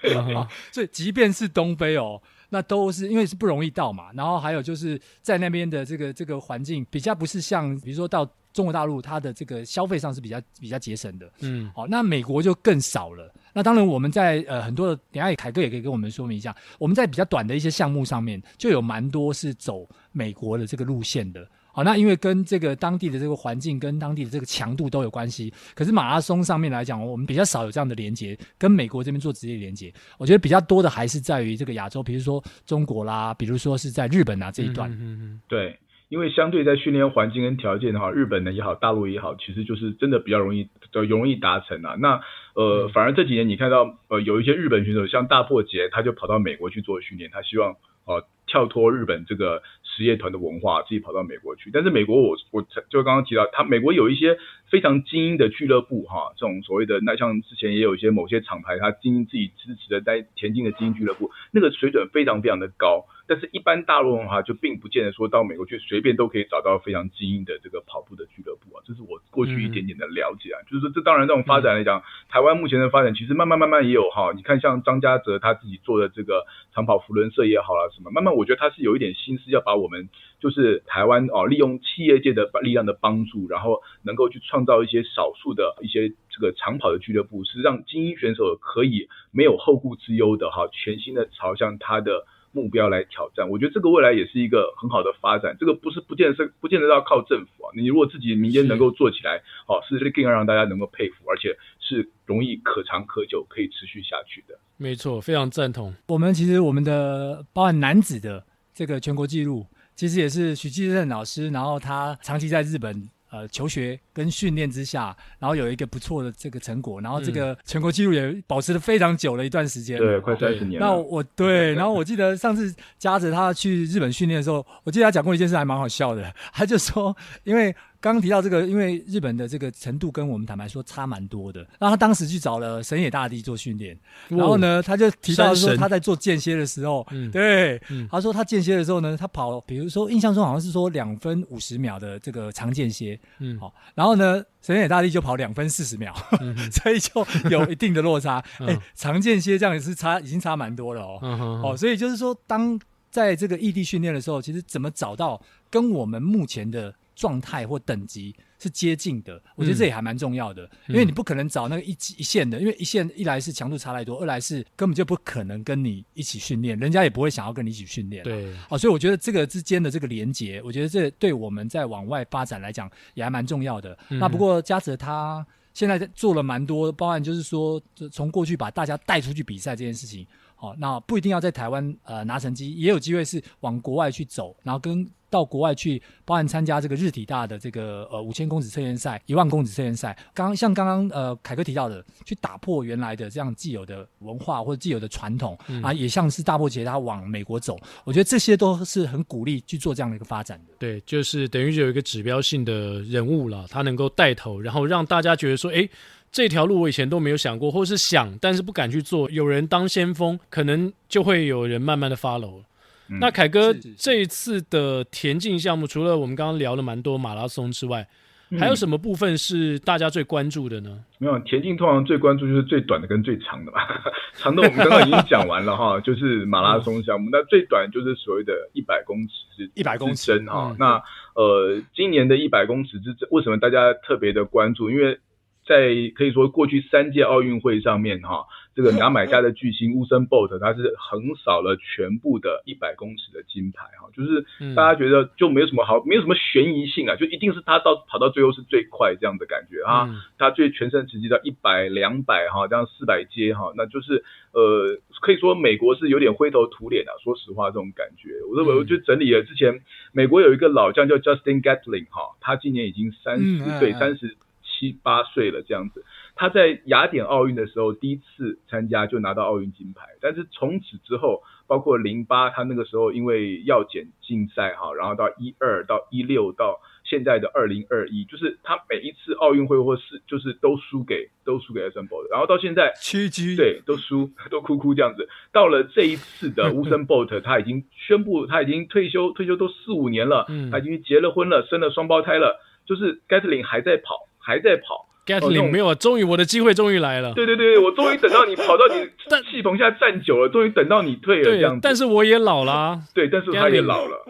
所以即便是东非哦。那都是因为是不容易到嘛，然后还有就是在那边的这个这个环境比较不是像，比如说到中国大陆，它的这个消费上是比较比较节省的。嗯，好，那美国就更少了。那当然我们在呃很多的，等下凯哥也可以跟我们说明一下，我们在比较短的一些项目上面就有蛮多是走美国的这个路线的。好，那因为跟这个当地的这个环境跟当地的这个强度都有关系。可是马拉松上面来讲，我们比较少有这样的连接，跟美国这边做直接连接。我觉得比较多的还是在于这个亚洲，比如说中国啦，比如说是在日本啊这一段。嗯嗯嗯。对，因为相对在训练环境跟条件的话，日本呢也好，大陆也好，其实就是真的比较容易，都容易达成啊。那呃，反而这几年你看到呃有一些日本选手，像大破节，他就跑到美国去做训练，他希望哦。呃跳脱日本这个职业团的文化，自己跑到美国去。但是美国我，我就刚刚提到，他美国有一些非常精英的俱乐部，哈，这种所谓的那像之前也有一些某些厂牌，他经营自己支持的在田径的精英俱乐部，那个水准非常非常的高。但是，一般大陆的话，就并不见得说到美国去随便都可以找到非常精英的这个跑步的俱乐部啊。这是我过去一点点的了解啊。就是说，这当然这种发展来讲，台湾目前的发展其实慢慢慢慢也有哈。你看，像张家泽他自己做的这个长跑福伦社也好了，什么慢慢，我觉得他是有一点心思要把我们就是台湾哦，利用企业界的力量的帮助，然后能够去创造一些少数的一些这个长跑的俱乐部，是让精英选手可以没有后顾之忧的哈，全新的朝向他的。目标来挑战，我觉得这个未来也是一个很好的发展。这个不是不见得是不见得要靠政府啊，你如果自己民间能够做起来，哦是更要让大家能够佩服，而且是容易可长可久，可以持续下去的。没错，非常赞同。我们其实我们的包含男子的这个全国纪录，其实也是许继任老师，然后他长期在日本。呃，求学跟训练之下，然后有一个不错的这个成果，然后这个全国纪录也保持了非常久的一段时间，对，快三十年了。那我对，然后我记得上次夹着他去日本训练的时候，我记得他讲过一件事，还蛮好笑的，他就说，因为。刚刚提到这个，因为日本的这个程度跟我们坦白说差蛮多的。然后他当时去找了神野大地做训练，然后呢，他就提到说他在做间歇的时候，嗯，对，嗯，他说他间歇的时候呢，他跑，比如说印象中好像是说两分五十秒的这个长间歇，嗯，好，然后呢，神野大地就跑两分四十秒，嗯、所以就有一定的落差。哎、嗯，长间歇这样也是差，已经差蛮多了哦。嗯、哦，所以就是说，当在这个异地训练的时候，其实怎么找到跟我们目前的状态或等级是接近的，我觉得这也还蛮重要的，嗯、因为你不可能找那个一级一线的，因为一线一来是强度差太多，二来是根本就不可能跟你一起训练，人家也不会想要跟你一起训练。对，哦，所以我觉得这个之间的这个连接，我觉得这对我们在往外发展来讲也还蛮重要的。嗯、那不过嘉泽他现在做了蛮多，包含就是说，从过去把大家带出去比赛这件事情，好，那不一定要在台湾呃拿成绩，也有机会是往国外去走，然后跟。到国外去，包含参加这个日体大的这个呃五千公尺测验赛、一万公尺测验赛。刚刚像刚刚呃凯哥提到的，去打破原来的这样既有的文化或者既有的传统、嗯、啊，也像是大破节他往美国走，我觉得这些都是很鼓励去做这样的一个发展的。对，就是等于有一个指标性的人物了，他能够带头，然后让大家觉得说，哎，这条路我以前都没有想过，或是想但是不敢去做，有人当先锋，可能就会有人慢慢的 follow。嗯、那凯哥这一次的田径项目，除了我们刚刚聊了蛮多马拉松之外，嗯、还有什么部分是大家最关注的呢？没有，田径通常最关注就是最短的跟最长的嘛。长的我们刚刚已经讲完了哈，就是马拉松项目。嗯、那最短就是所谓的一百公尺之一百公尺哈。嗯、那呃，今年的一百公尺之为什么大家特别的关注？因为在可以说过去三届奥运会上面哈。这个牙买加的巨星乌森博特，他是横扫了全部的一百公尺的金牌哈，就是大家觉得就没有什么好，没有什么悬疑性啊，就一定是他到跑到最后是最快这样的感觉啊，他最全身成绩到一百、两百哈，这样四百阶哈，那就是呃，可以说美国是有点灰头土脸啊，说实话这种感觉，我认为我就整理了之前美国有一个老将叫 Justin Gatling 哈，他今年已经三十岁，三十七八岁了这样子。他在雅典奥运的时候第一次参加就拿到奥运金牌，但是从此之后，包括零八他那个时候因为药检竞赛哈，然后到一二到一六到现在的二零二一，就是他每一次奥运会或是就是都输给都输给 Usain Bolt，然后到现在七级对都输 都哭哭这样子。到了这一次的 Usain Bolt，他已经宣布他已经退休，退休都四五年了，他已经结了婚了，生了双胞胎了，就是 Gatlin 还在跑还在跑。Gatlin 没有啊，终于我的机会终于来了。对对对，我终于等到你跑到你 气棚下站久了，终于等到你退了这样子。但是我也老了啊。对，但是他也老了。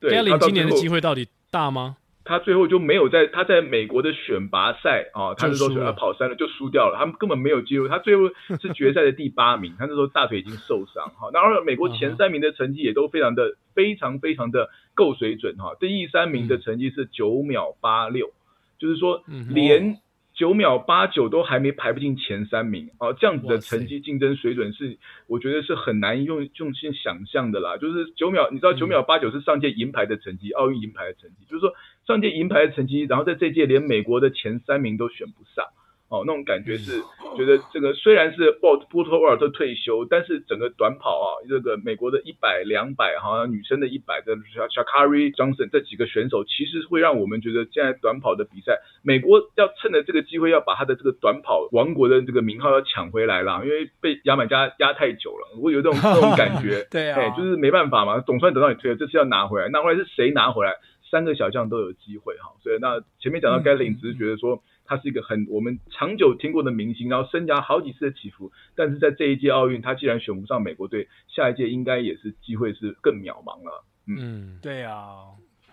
Gatlin 今年的机会到底大吗？他最后就没有在他在美国的选拔赛啊，他那时候选他跑三了就输掉了，他们根本没有机会。他最后是决赛的第八名，他那时候大腿已经受伤哈。然后美国前三名的成绩也都非常的非常非常的够水准哈。第一三名的成绩是九秒八六，就是说连。九秒八九都还没排不进前三名哦，这样子的成绩竞争水准是，我觉得是很难用用心想象的啦。就是九秒，你知道九秒八九是上届银牌的成绩，奥运银牌的成绩，就是说上届银牌的成绩，然后在这届连美国的前三名都选不上。哦，那种感觉是觉得这个虽然是波波特沃尔特退休，但是整个短跑啊，这个美国的一百、两百，好像女生的一百的小小 Sha'Carri Johnson 这几个选手，其实会让我们觉得现在短跑的比赛，美国要趁着这个机会要把他的这个短跑王国的这个名号要抢回来了，因为被牙买加压太久了，我有这种这种感觉。对啊，就是没办法嘛，总算等到你退了，这次要拿回来，拿回来是谁拿回来？三个小将都有机会哈，所以那前面讲到 Gatlin 只是觉得说。他是一个很我们长久听过的明星，然后生涯好几次的起伏，但是在这一届奥运，他既然选不上美国队，下一届应该也是机会是更渺茫了。嗯，嗯对啊，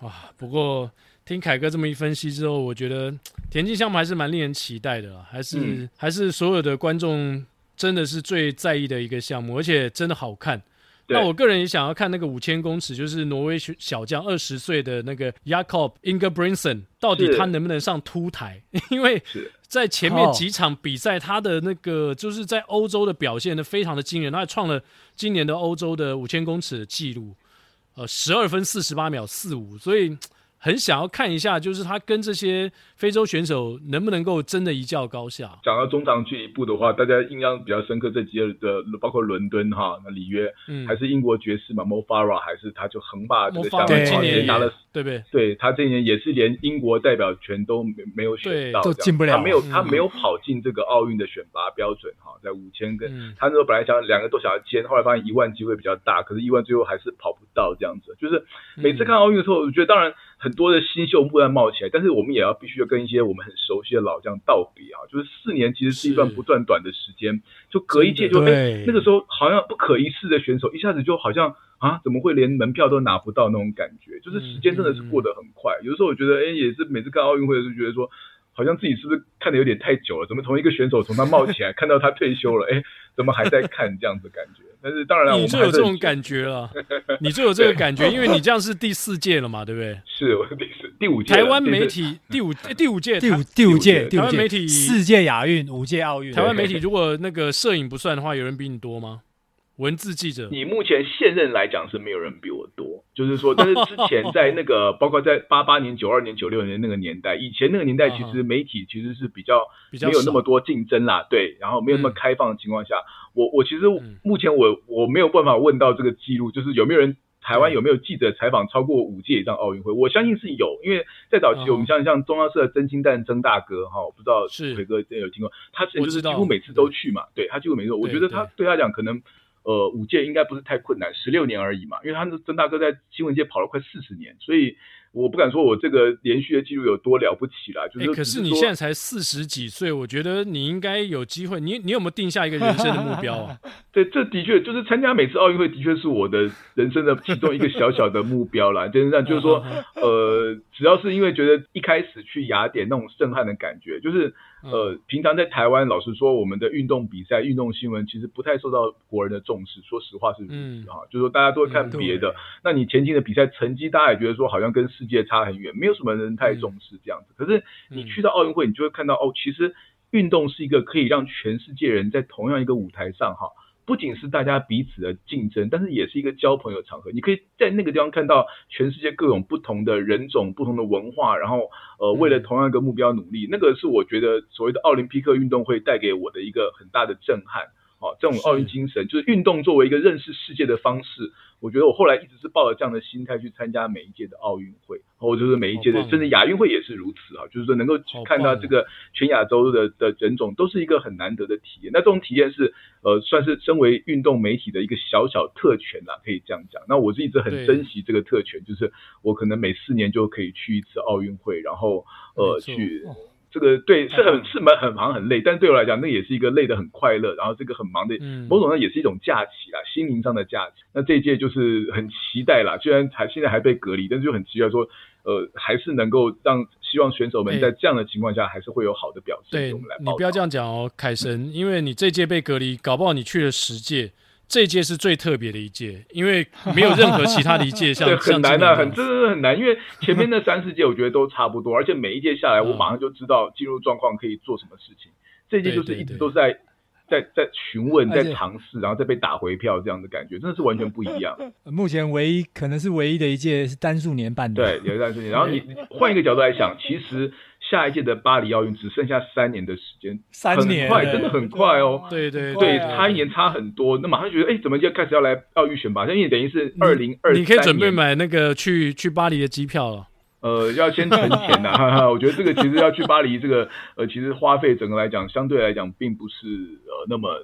哇！不过听凯哥这么一分析之后，我觉得田径项目还是蛮令人期待的，还是、嗯、还是所有的观众真的是最在意的一个项目，而且真的好看。对那我个人也想要看那个五千公尺，就是挪威小将二十岁的那个 Jakob Ingebrigtsen，到底他能不能上凸台？因为在前面几场比赛，他的那个就是在欧洲的表现的非常的惊人，他还创了今年的欧洲的五千公尺的记录，呃，十二分四十八秒四五，所以。很想要看一下，就是他跟这些非洲选手能不能够真的一较高下。讲到中长距离步的话，大家印象比较深刻这几个的，包括伦敦哈，那里约，嗯，还是英国爵士嘛，Mo Farah，还是他就横霸这个项目，今年拿了，对不对？对，他这一年也是连英国代表权都没没有选到，都进不了，他没有他没有跑进这个奥运的选拔标准哈，在五千跟他那时候本来想两个都想要签，后来发现一万机会比较大，可是一万最后还是跑不到这样子。就是每次看奥运的时候，我觉得当然。很多的新秀不断冒起来，但是我们也要必须要跟一些我们很熟悉的老将道别啊！就是四年其实是一段不算短的时间，就隔一届就哎，那个时候好像不可一世的选手，一下子就好像啊，怎么会连门票都拿不到那种感觉？就是时间真的是过得很快。有的时候我觉得，哎，也是每次看奥运会的时候觉得说，好像自己是不是看的有点太久了？怎么从一个选手从他冒起来看到他退休了？哎，怎么还在看这样子感觉？但是当然了，你就有这种感觉了，你就有这个感觉，因为你这样是第四届了嘛，对不对？是，我第四 第五届。台湾媒体第五第五届第五第五届台湾媒体四届亚运五届奥运。台湾媒体如果那个摄影不算的话，有人比你多吗？文字记者，你目前现任来讲是没有人比我多，就是说，但是之前在那个，包括在八八年、九二年、九六年那个年代，以前那个年代，其实媒体其实是比较没有那么多竞争啦，对，然后没有那么开放的情况下，我我其实目前我我没有办法问到这个记录，就是有没有人台湾有没有记者采访超过五届以上奥运会？我相信是有，因为在早期我们像像中央社的曾清淡曾大哥哈，我不知道是。奎哥真有听过，他就是几乎每次都去嘛，对他几乎每次，我觉得他对他讲可能。呃，五届应该不是太困难，十六年而已嘛。因为他那曾大哥在新闻界跑了快四十年，所以我不敢说我这个连续的记录有多了不起啦。就是，欸，可是你现在才四十几岁，我觉得你应该有机会。你你有没有定下一个人生的目标啊？对，这的确就是参加每次奥运会，的确是我的人生的其中一个小小的目标啦。真的就是说，呃，只要是因为觉得一开始去雅典那种震撼的感觉，就是。呃，平常在台湾，老实说，我们的运动比赛、运动新闻其实不太受到国人的重视。说实话是如此哈，嗯、就是说大家都会看别的。嗯、那你前进的比赛成绩，大家也觉得说好像跟世界差很远，没有什么人太重视这样子。可是你去到奥运会，你就会看到哦，其实运动是一个可以让全世界人在同样一个舞台上哈。不仅是大家彼此的竞争，但是也是一个交朋友场合。你可以在那个地方看到全世界各种不同的人种、不同的文化，然后呃，为了同样一个目标努力。那个是我觉得所谓的奥林匹克运动会带给我的一个很大的震撼。哦，这种奥运精神就是运动作为一个认识世界的方式。我觉得我后来一直是抱着这样的心态去参加每一届的奥运会，或者就是每一届的，甚至亚运会也是如此啊。就是说能够看到这个全亚洲的的人种，都是一个很难得的体验。那这种体验是呃，算是身为运动媒体的一个小小特权啦，可以这样讲。那我是一直很珍惜这个特权，就是我可能每四年就可以去一次奥运会，然后呃去。这个对是很是蛮很忙很累，但对我来讲，那也是一个累得很快乐，然后这个很忙的，某种上也是一种假期啦，心灵上的假期。那这一届就是很期待啦，虽然还现在还被隔离，但是就很期待说，呃，还是能够让希望选手们在这样的情况下，还是会有好的表现。对，我们来你不要这样讲哦，凯神，因为你这届被隔离，搞不好你去了十届。这一届是最特别的一届，因为没有任何其他的一届 像很难的、啊，很真的是很难。因为前面那三四届我觉得都差不多，而且每一届下来，我马上就知道进入状况可以做什么事情。嗯、这一届就是一直都在在在询问、在尝试，然后再被打回票这样的感觉，真的是完全不一样。目前唯一可能是唯一的一届是单数年办的，对，是单数年。然后你换一个角度来想，其实。下一届的巴黎奥运只剩下三年的时间，三年很快，真的很快哦。对对对，差一年差很多。那马上觉得，哎，怎么就开始要来奥运选拔？因为等于是二零二你可以准备买那个去去巴黎的机票了。呃，要先存钱呐、啊。我觉得这个其实要去巴黎，这个呃，其实花费整个来讲，相对来讲并不是呃那么。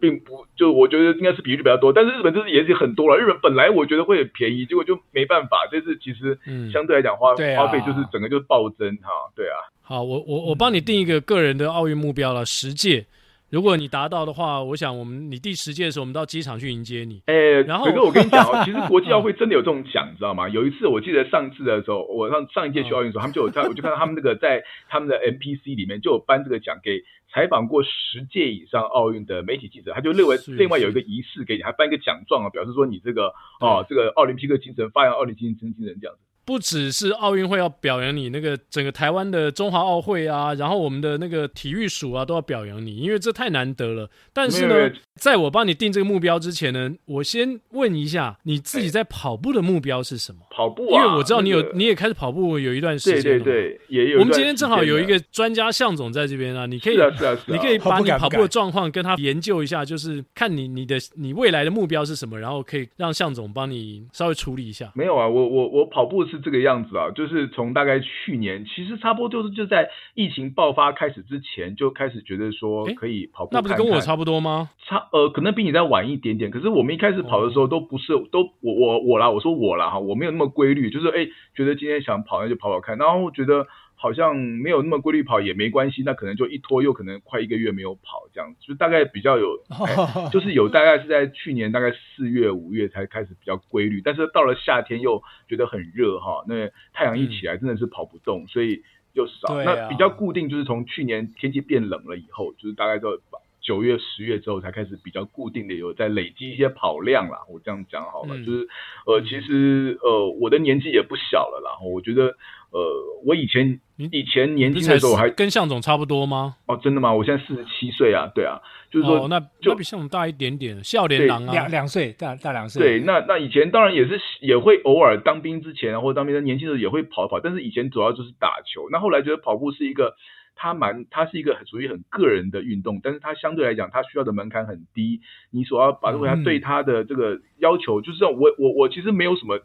并不，就我觉得应该是比日本比较多，但是日本这次也是很多了。日本本来我觉得会很便宜，结果就没办法。这次其实相对来讲花、嗯、花费就是整个就是暴增哈。对啊，好，我我我帮你定一个个人的奥运目标了，十届。如果你达到的话，我想我们你第十届的时候，我们到机场去迎接你。哎、欸，然后可是我跟你讲哦，其实国际奥会 真的有这种奖，你知道吗？有一次我记得上次的时候，我上上一届去奥运的时候，他们就有在，我就看到他们那个在他们的 NPC 里面就有颁这个奖给。采访过十届以上奥运的媒体记者，他就认为另外有一个仪式给你，还颁一个奖状啊，表示说你这个哦，这个奥林匹克精神，发扬奥林匹克精神这样子。不只是奥运会要表扬你，那个整个台湾的中华奥会啊，然后我们的那个体育署啊都要表扬你，因为这太难得了。但是呢，在我帮你定这个目标之前呢，我先问一下你自己在跑步的目标是什么？跑步啊，因为我知道你有，你也开始跑步有一段时间了。对对对，也有。我们今天正好有一个专家向总在这边啊，你可以，你可以把你跑步的状况跟他研究一下，就是看你你的你未来的目标是什么，然后可以让向总帮你稍微处理一下。没有啊，我我我跑步是这个样子啊。就是从大概去年，其实差不多就是就在疫情爆发开始之前，就开始觉得说可以跑步看看。那不是跟我差不多吗？差呃，可能比你再晚一点点。可是我们一开始跑的时候都不是都我我我啦，我说我啦哈，我没有那么规律，就是哎，觉得今天想跑那就跑跑看，然后觉得好像没有那么规律跑也没关系，那可能就一拖又可能快一个月没有跑这样子，就大概比较有，就是有大概是在去年大概四月五月才开始比较规律，但是到了夏天又觉得很热哈，那太阳一起来真的是跑不动，所以又少。啊、那比较固定就是从去年天气变冷了以后，就是大概到九月、十月之后才开始比较固定的有在累积一些跑量啦。我这样讲好了，嗯、就是呃，其实呃，我的年纪也不小了啦，我觉得。呃，我以前以前年轻的时候还跟向总差不多吗？哦，真的吗？我现在四十七岁啊，对啊，就是说，哦、那就那比向总大一点点，少年郎啊，两两岁大大两岁。对，那那以前当然也是也会偶尔当兵之前或者当兵的年轻的时候也会跑跑，但是以前主要就是打球。那后来觉得跑步是一个，它蛮它是一个属于很个人的运动，但是它相对来讲，它需要的门槛很低。你所要把它对它的这个要求，嗯、就是我我我其实没有什么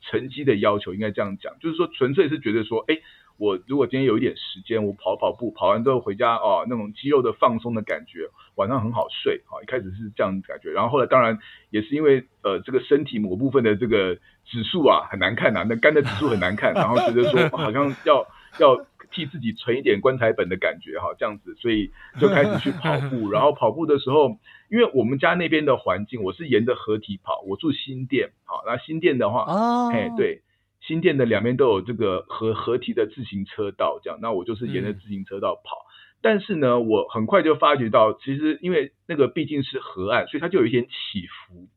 成绩的要求，应该这样讲，就是说纯粹是觉得说，哎。我如果今天有一点时间，我跑跑步，跑完之后回家哦，那种肌肉的放松的感觉，晚上很好睡。好，一开始是这样的感觉，然后后来当然也是因为呃这个身体某部分的这个指数啊很难看呐、啊，那肝的指数很难看，然后觉得说好像要要替自己存一点棺材本的感觉哈，这样子，所以就开始去跑步。然后跑步的时候，因为我们家那边的环境，我是沿着河堤跑，我住新店，好，那新店的话，哦，哎对。新店的两边都有这个河河堤的自行车道，这样，那我就是沿着自行车道跑。嗯、但是呢，我很快就发觉到，其实因为那个毕竟是河岸，所以它就有一点起伏。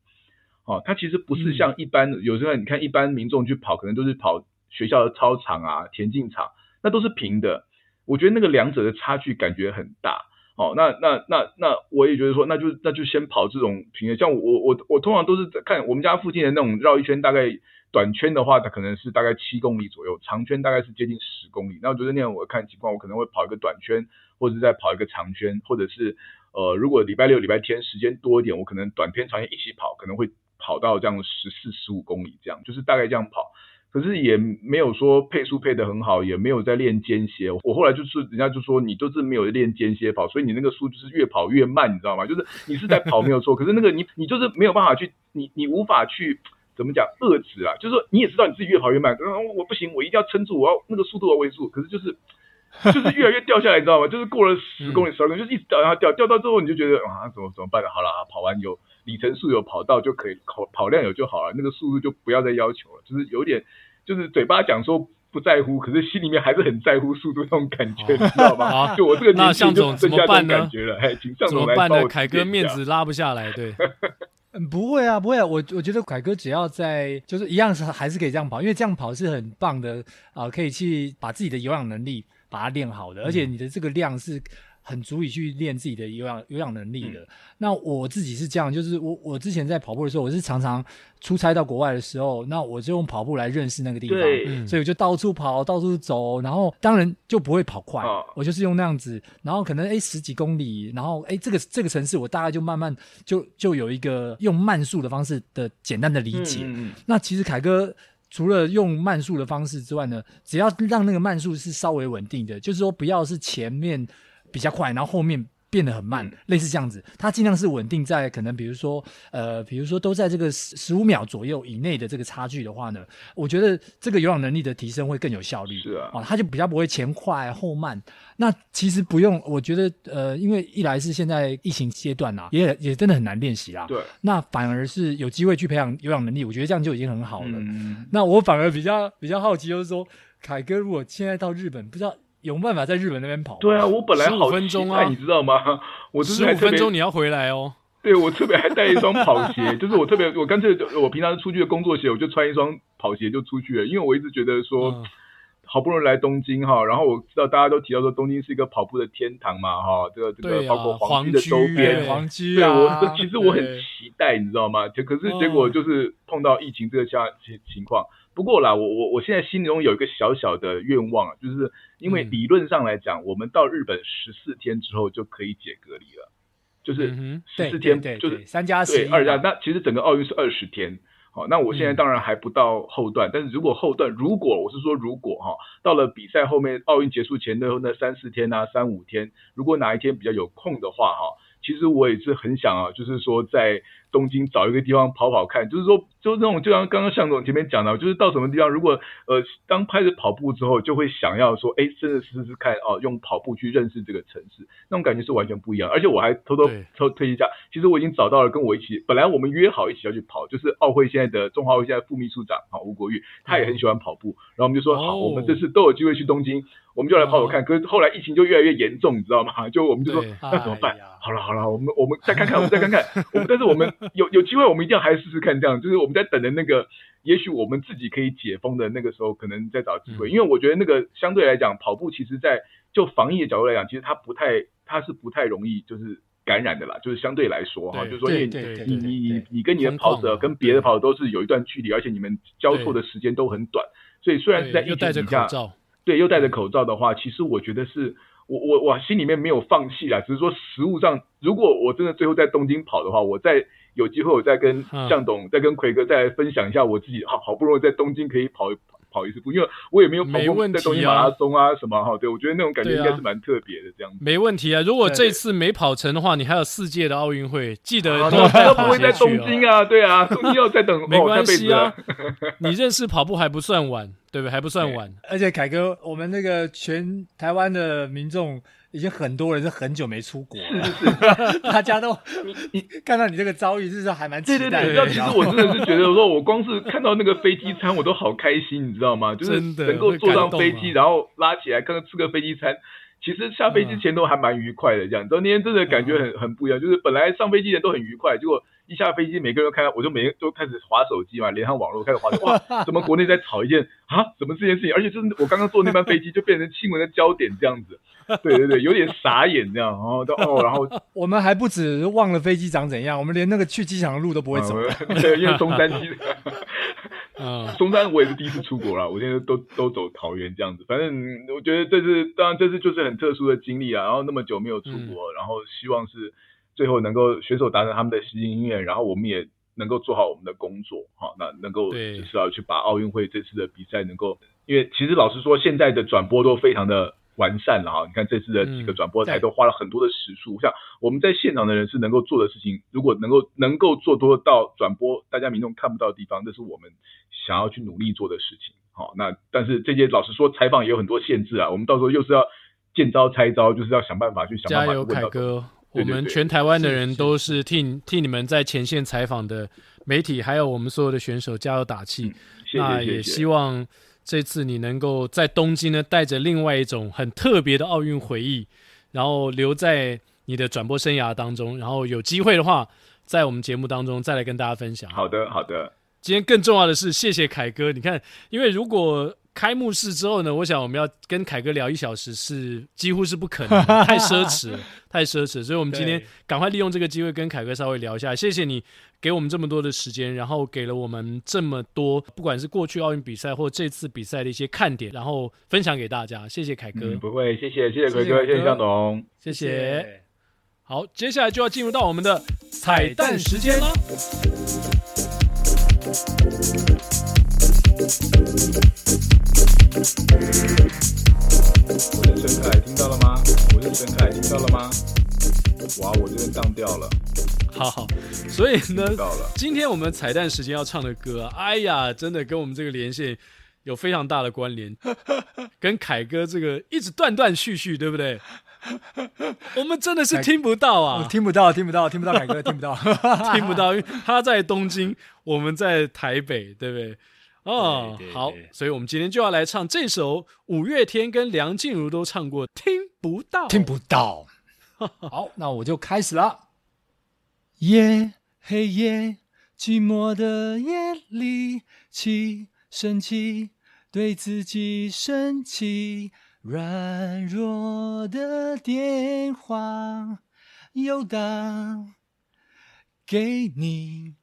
哦，它其实不是像一般，嗯、有时候你看一般民众去跑，可能都是跑学校的操场啊、田径场，那都是平的。我觉得那个两者的差距感觉很大。哦，那那那那我也觉得说，那就那就先跑这种平的，像我我我我通常都是在看我们家附近的那种绕一圈，大概。短圈的话，它可能是大概七公里左右；长圈大概是接近十公里。那我觉得那样，我看情况，我可能会跑一个短圈，或者再跑一个长圈，或者是呃，如果礼拜六、礼拜天时间多一点，我可能短篇、长篇一起跑，可能会跑到这样十四、十五公里这样，就是大概这样跑。可是也没有说配速配得很好，也没有在练间歇。我后来就是人家就说你都是没有练间歇跑，所以你那个速就是越跑越慢，你知道吗？就是你是在跑没有错，可是那个你你就是没有办法去，你你无法去。怎么讲遏制啊？就是说你也知道你自己越跑越慢，我不行，我一定要撑住，我要那个速度要维持住。可是就是 就是越来越掉下来，你知道吗？就是过了十公里、十二公里，就一直掉，然后掉掉到之后，你就觉得啊，怎么怎么办呢？好了，跑完有里程数有跑到就可以，跑跑量有就好了，那个速度就不要再要求了。就是有点，就是嘴巴讲说不在乎，可是心里面还是很在乎速度那种感觉，你知道吗？就我这个年纪就剩下这种感觉了。哎，请向总来帮我。凯哥面子拉不下来，对。嗯，不会啊，不会啊，我我觉得凯哥只要在，就是一样是还是可以这样跑，因为这样跑是很棒的啊，呃，可以去把自己的有氧能力把它练好的，而且你的这个量是。很足以去练自己的有氧有氧能力的。嗯、那我自己是这样，就是我我之前在跑步的时候，我是常常出差到国外的时候，那我就用跑步来认识那个地方，对所以我就到处跑，到处走，然后当然就不会跑快，哦、我就是用那样子，然后可能诶十几公里，然后诶这个这个城市我大概就慢慢就就有一个用慢速的方式的简单的理解。嗯、那其实凯哥除了用慢速的方式之外呢，只要让那个慢速是稍微稳定的，就是说不要是前面。比较快，然后后面变得很慢，类似这样子。它尽量是稳定在可能，比如说，呃，比如说都在这个十十五秒左右以内的这个差距的话呢，我觉得这个有氧能力的提升会更有效率。是啊，哦，它就比较不会前快后慢。那其实不用，我觉得，呃，因为一来是现在疫情阶段啊，也也真的很难练习啦。对。那反而是有机会去培养有氧能力，我觉得这样就已经很好了。嗯。那我反而比较比较好奇，就是说，凯哥如果现在到日本，不知道。有办法在日本那边跑？对啊，我本来好分钟啊，你知道吗？我十五分钟你要回来哦。对，我特别还带一双跑鞋，就是我特别，我干脆我平常出去的工作鞋，我就穿一双跑鞋就出去了，因为我一直觉得说，嗯、好不容易来东京哈，然后我知道大家都提到说东京是一个跑步的天堂嘛哈，这个这个包括皇居的周边，皇居，对我其实我很期待，你知道吗？可可是结果就是碰到疫情这个下情情况。不过啦，我我我现在心中有一个小小的愿望啊，就是因为理论上来讲，嗯、我们到日本十四天之后就可以解隔离了，就是十四天，就是三加十，对二加。那其实整个奥运是二十天，好，那我现在当然还不到后段，嗯、但是如果后段，如果我是说如果哈，到了比赛后面奥运结束前的那三四天啊，三五天，如果哪一天比较有空的话哈。其实我也是很想啊，就是说在东京找一个地方跑跑看，就是说，就那种就像刚刚向总前面讲的，就是到什么地方，如果呃当开始跑步之后，就会想要说，哎，真的试试看哦，用跑步去认识这个城市，那种感觉是完全不一样。而且我还偷偷偷推一下，其实我已经找到了跟我一起，本来我们约好一起要去跑，就是奥会现在的中华奥会现在副秘书长啊吴国玉，他也很喜欢跑步，然后我们就说好，我们这次都有机会去东京。我们就来跑跑看。可是后来疫情就越来越严重，你知道吗？就我们就说那怎么办？哎、好了好了，我们我们再看看，我们再看看。我们但是我们有有机会，我们一定要还试试看这样。就是我们在等的那个，也许我们自己可以解封的那个时候，可能再找机会。嗯、因为我觉得那个相对来讲，跑步其实在就防疫的角度来讲，其实它不太，它是不太容易就是感染的啦。就是相对来说哈，就是说因为你你你你跟你的跑者跟别的跑者都是有一段距离，而且你们交错的时间都很短。所以虽然是在疫情底下，对，又戴着口罩的话，其实我觉得是我我我心里面没有放弃啦，只是说实物上，如果我真的最后在东京跑的话，我再有机会，我再跟向董、再跟奎哥再来分享一下我自己好好不容易在东京可以跑。跑一次步，因为我也没有跑过在东京马拉松啊什么哈，对，我觉得那种感觉应该是蛮特别的这样子。没问题啊，如果这次没跑成的话，你还有四届的奥运会，记得都不会在东京啊，对啊，东京要再等，没关系啊。你认识跑步还不算晚，对不对？还不算晚。而且凯哥，我们那个全台湾的民众。已经很多人是很久没出国了，大家都你你看到你这个遭遇，就是还蛮期待的。对对对，其实我真的是觉得，说我光是看到那个飞机餐，我都好开心，你知道吗？就是能够坐上飞机，然后拉起来，刚刚吃个飞机餐，其实下飞机前都还蛮愉快的。这样，那天真的感觉很很不一样，就是本来上飞机前都很愉快，结果。一下飞机，每个人都看到，我就每个都开始划手机嘛，连上网络开始划手机。哇，怎么国内在吵一件啊？怎么这件事情？而且就是我刚刚坐那班飞机，就变成新闻的焦点这样子。对对对，有点傻眼这样。然后哦，然后 我们还不止忘了飞机长怎样，我们连那个去机场的路都不会走。对，因为中山机，啊，中山我也是第一次出国了，我现在都都走桃园这样子。反正我觉得这次当然这次就是很特殊的经历啊。然后那么久没有出国，然后希望是。最后能够选手达成他们的心心愿，然后我们也能够做好我们的工作，哈，那能够就是要去把奥运会这次的比赛能够，因为其实老实说，现在的转播都非常的完善了哈。你看这次的几个转播台都花了很多的时数，像我们在现场的人是能够做的事情，如果能够能够做多到转播大家民众看不到的地方，这是我们想要去努力做的事情。好，那但是这些老实说，采访也有很多限制啊，我们到时候又是要见招拆招，就是要想办法去想办法问到。加油，凯哥。我们全台湾的人都是替替你们在前线采访的媒体，还有我们所有的选手加油打气。那也希望这次你能够在东京呢，带着另外一种很特别的奥运回忆，然后留在你的转播生涯当中。然后有机会的话，在我们节目当中再来跟大家分享。好的，好的。今天更重要的是，谢谢凯哥。你看，因为如果开幕式之后呢，我想我们要跟凯哥聊一小时是几乎是不可能，太奢侈了，太奢侈。所以，我们今天 赶快利用这个机会跟凯哥稍微聊一下。谢谢你给我们这么多的时间，然后给了我们这么多，不管是过去奥运比赛或这次比赛的一些看点，然后分享给大家。谢谢凯哥。嗯，不会，谢谢，谢谢凯哥，谢谢向总，谢谢。好，接下来就要进入到我们的彩蛋时间了。我是陈凯，听到了吗？我是陈凯，听到了吗？哇，我这边当掉了。好好，所以呢，今天我们彩蛋时间要唱的歌啊，哎呀，真的跟我们这个连线有非常大的关联，跟凯哥这个一直断断续续，对不对？我们真的是听不到啊，听不到，听不到，听不到，凯哥听不到，听不到，因为他在东京，我们在台北，对不对？哦，好，所以我们今天就要来唱这首五月天跟梁静茹都唱过《听不到》，听不到。好，那我就开始了。夜，黑夜，寂寞的夜里，气，生气，对自己生气，软弱的电话又打给你，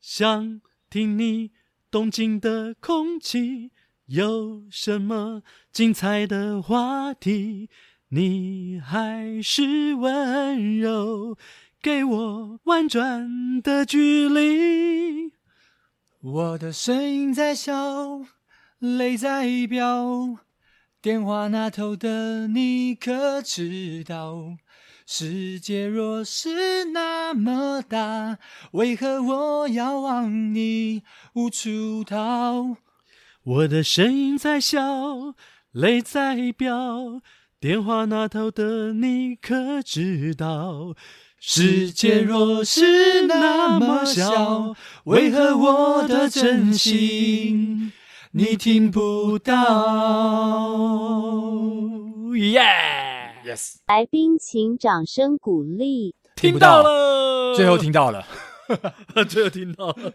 想听你。东京的空气有什么精彩的话题？你还是温柔，给我婉转的距离。我的声音在笑，泪在飙，电话那头的你可知道？世界若是那么大，为何我要往你无处逃？我的声音在笑，泪在飙，电话那头的你可知道？世界若是那么小，为何我的真心你听不到。耶，Yes，来宾请掌声鼓励。听到了，最后听到了，最后听到了。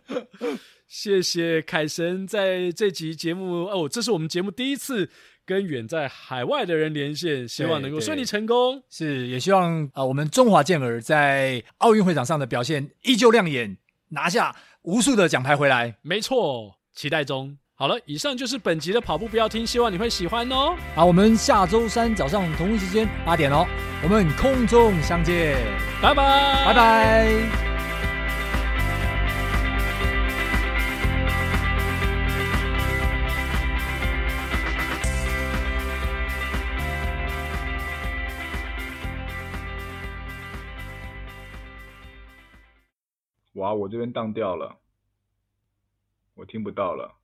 谢谢凯神在这集节目哦，这是我们节目第一次跟远在海外的人连线，希望能够顺利成功。是，也希望啊、呃，我们中华健儿在奥运会场上的表现依旧亮眼，拿下无数的奖牌回来。没错，期待中。好了，以上就是本集的跑步不要听，希望你会喜欢哦。好，我们下周三早上同一时间八点哦，我们空中相见，拜拜，拜拜。哇，我这边当掉了，我听不到了。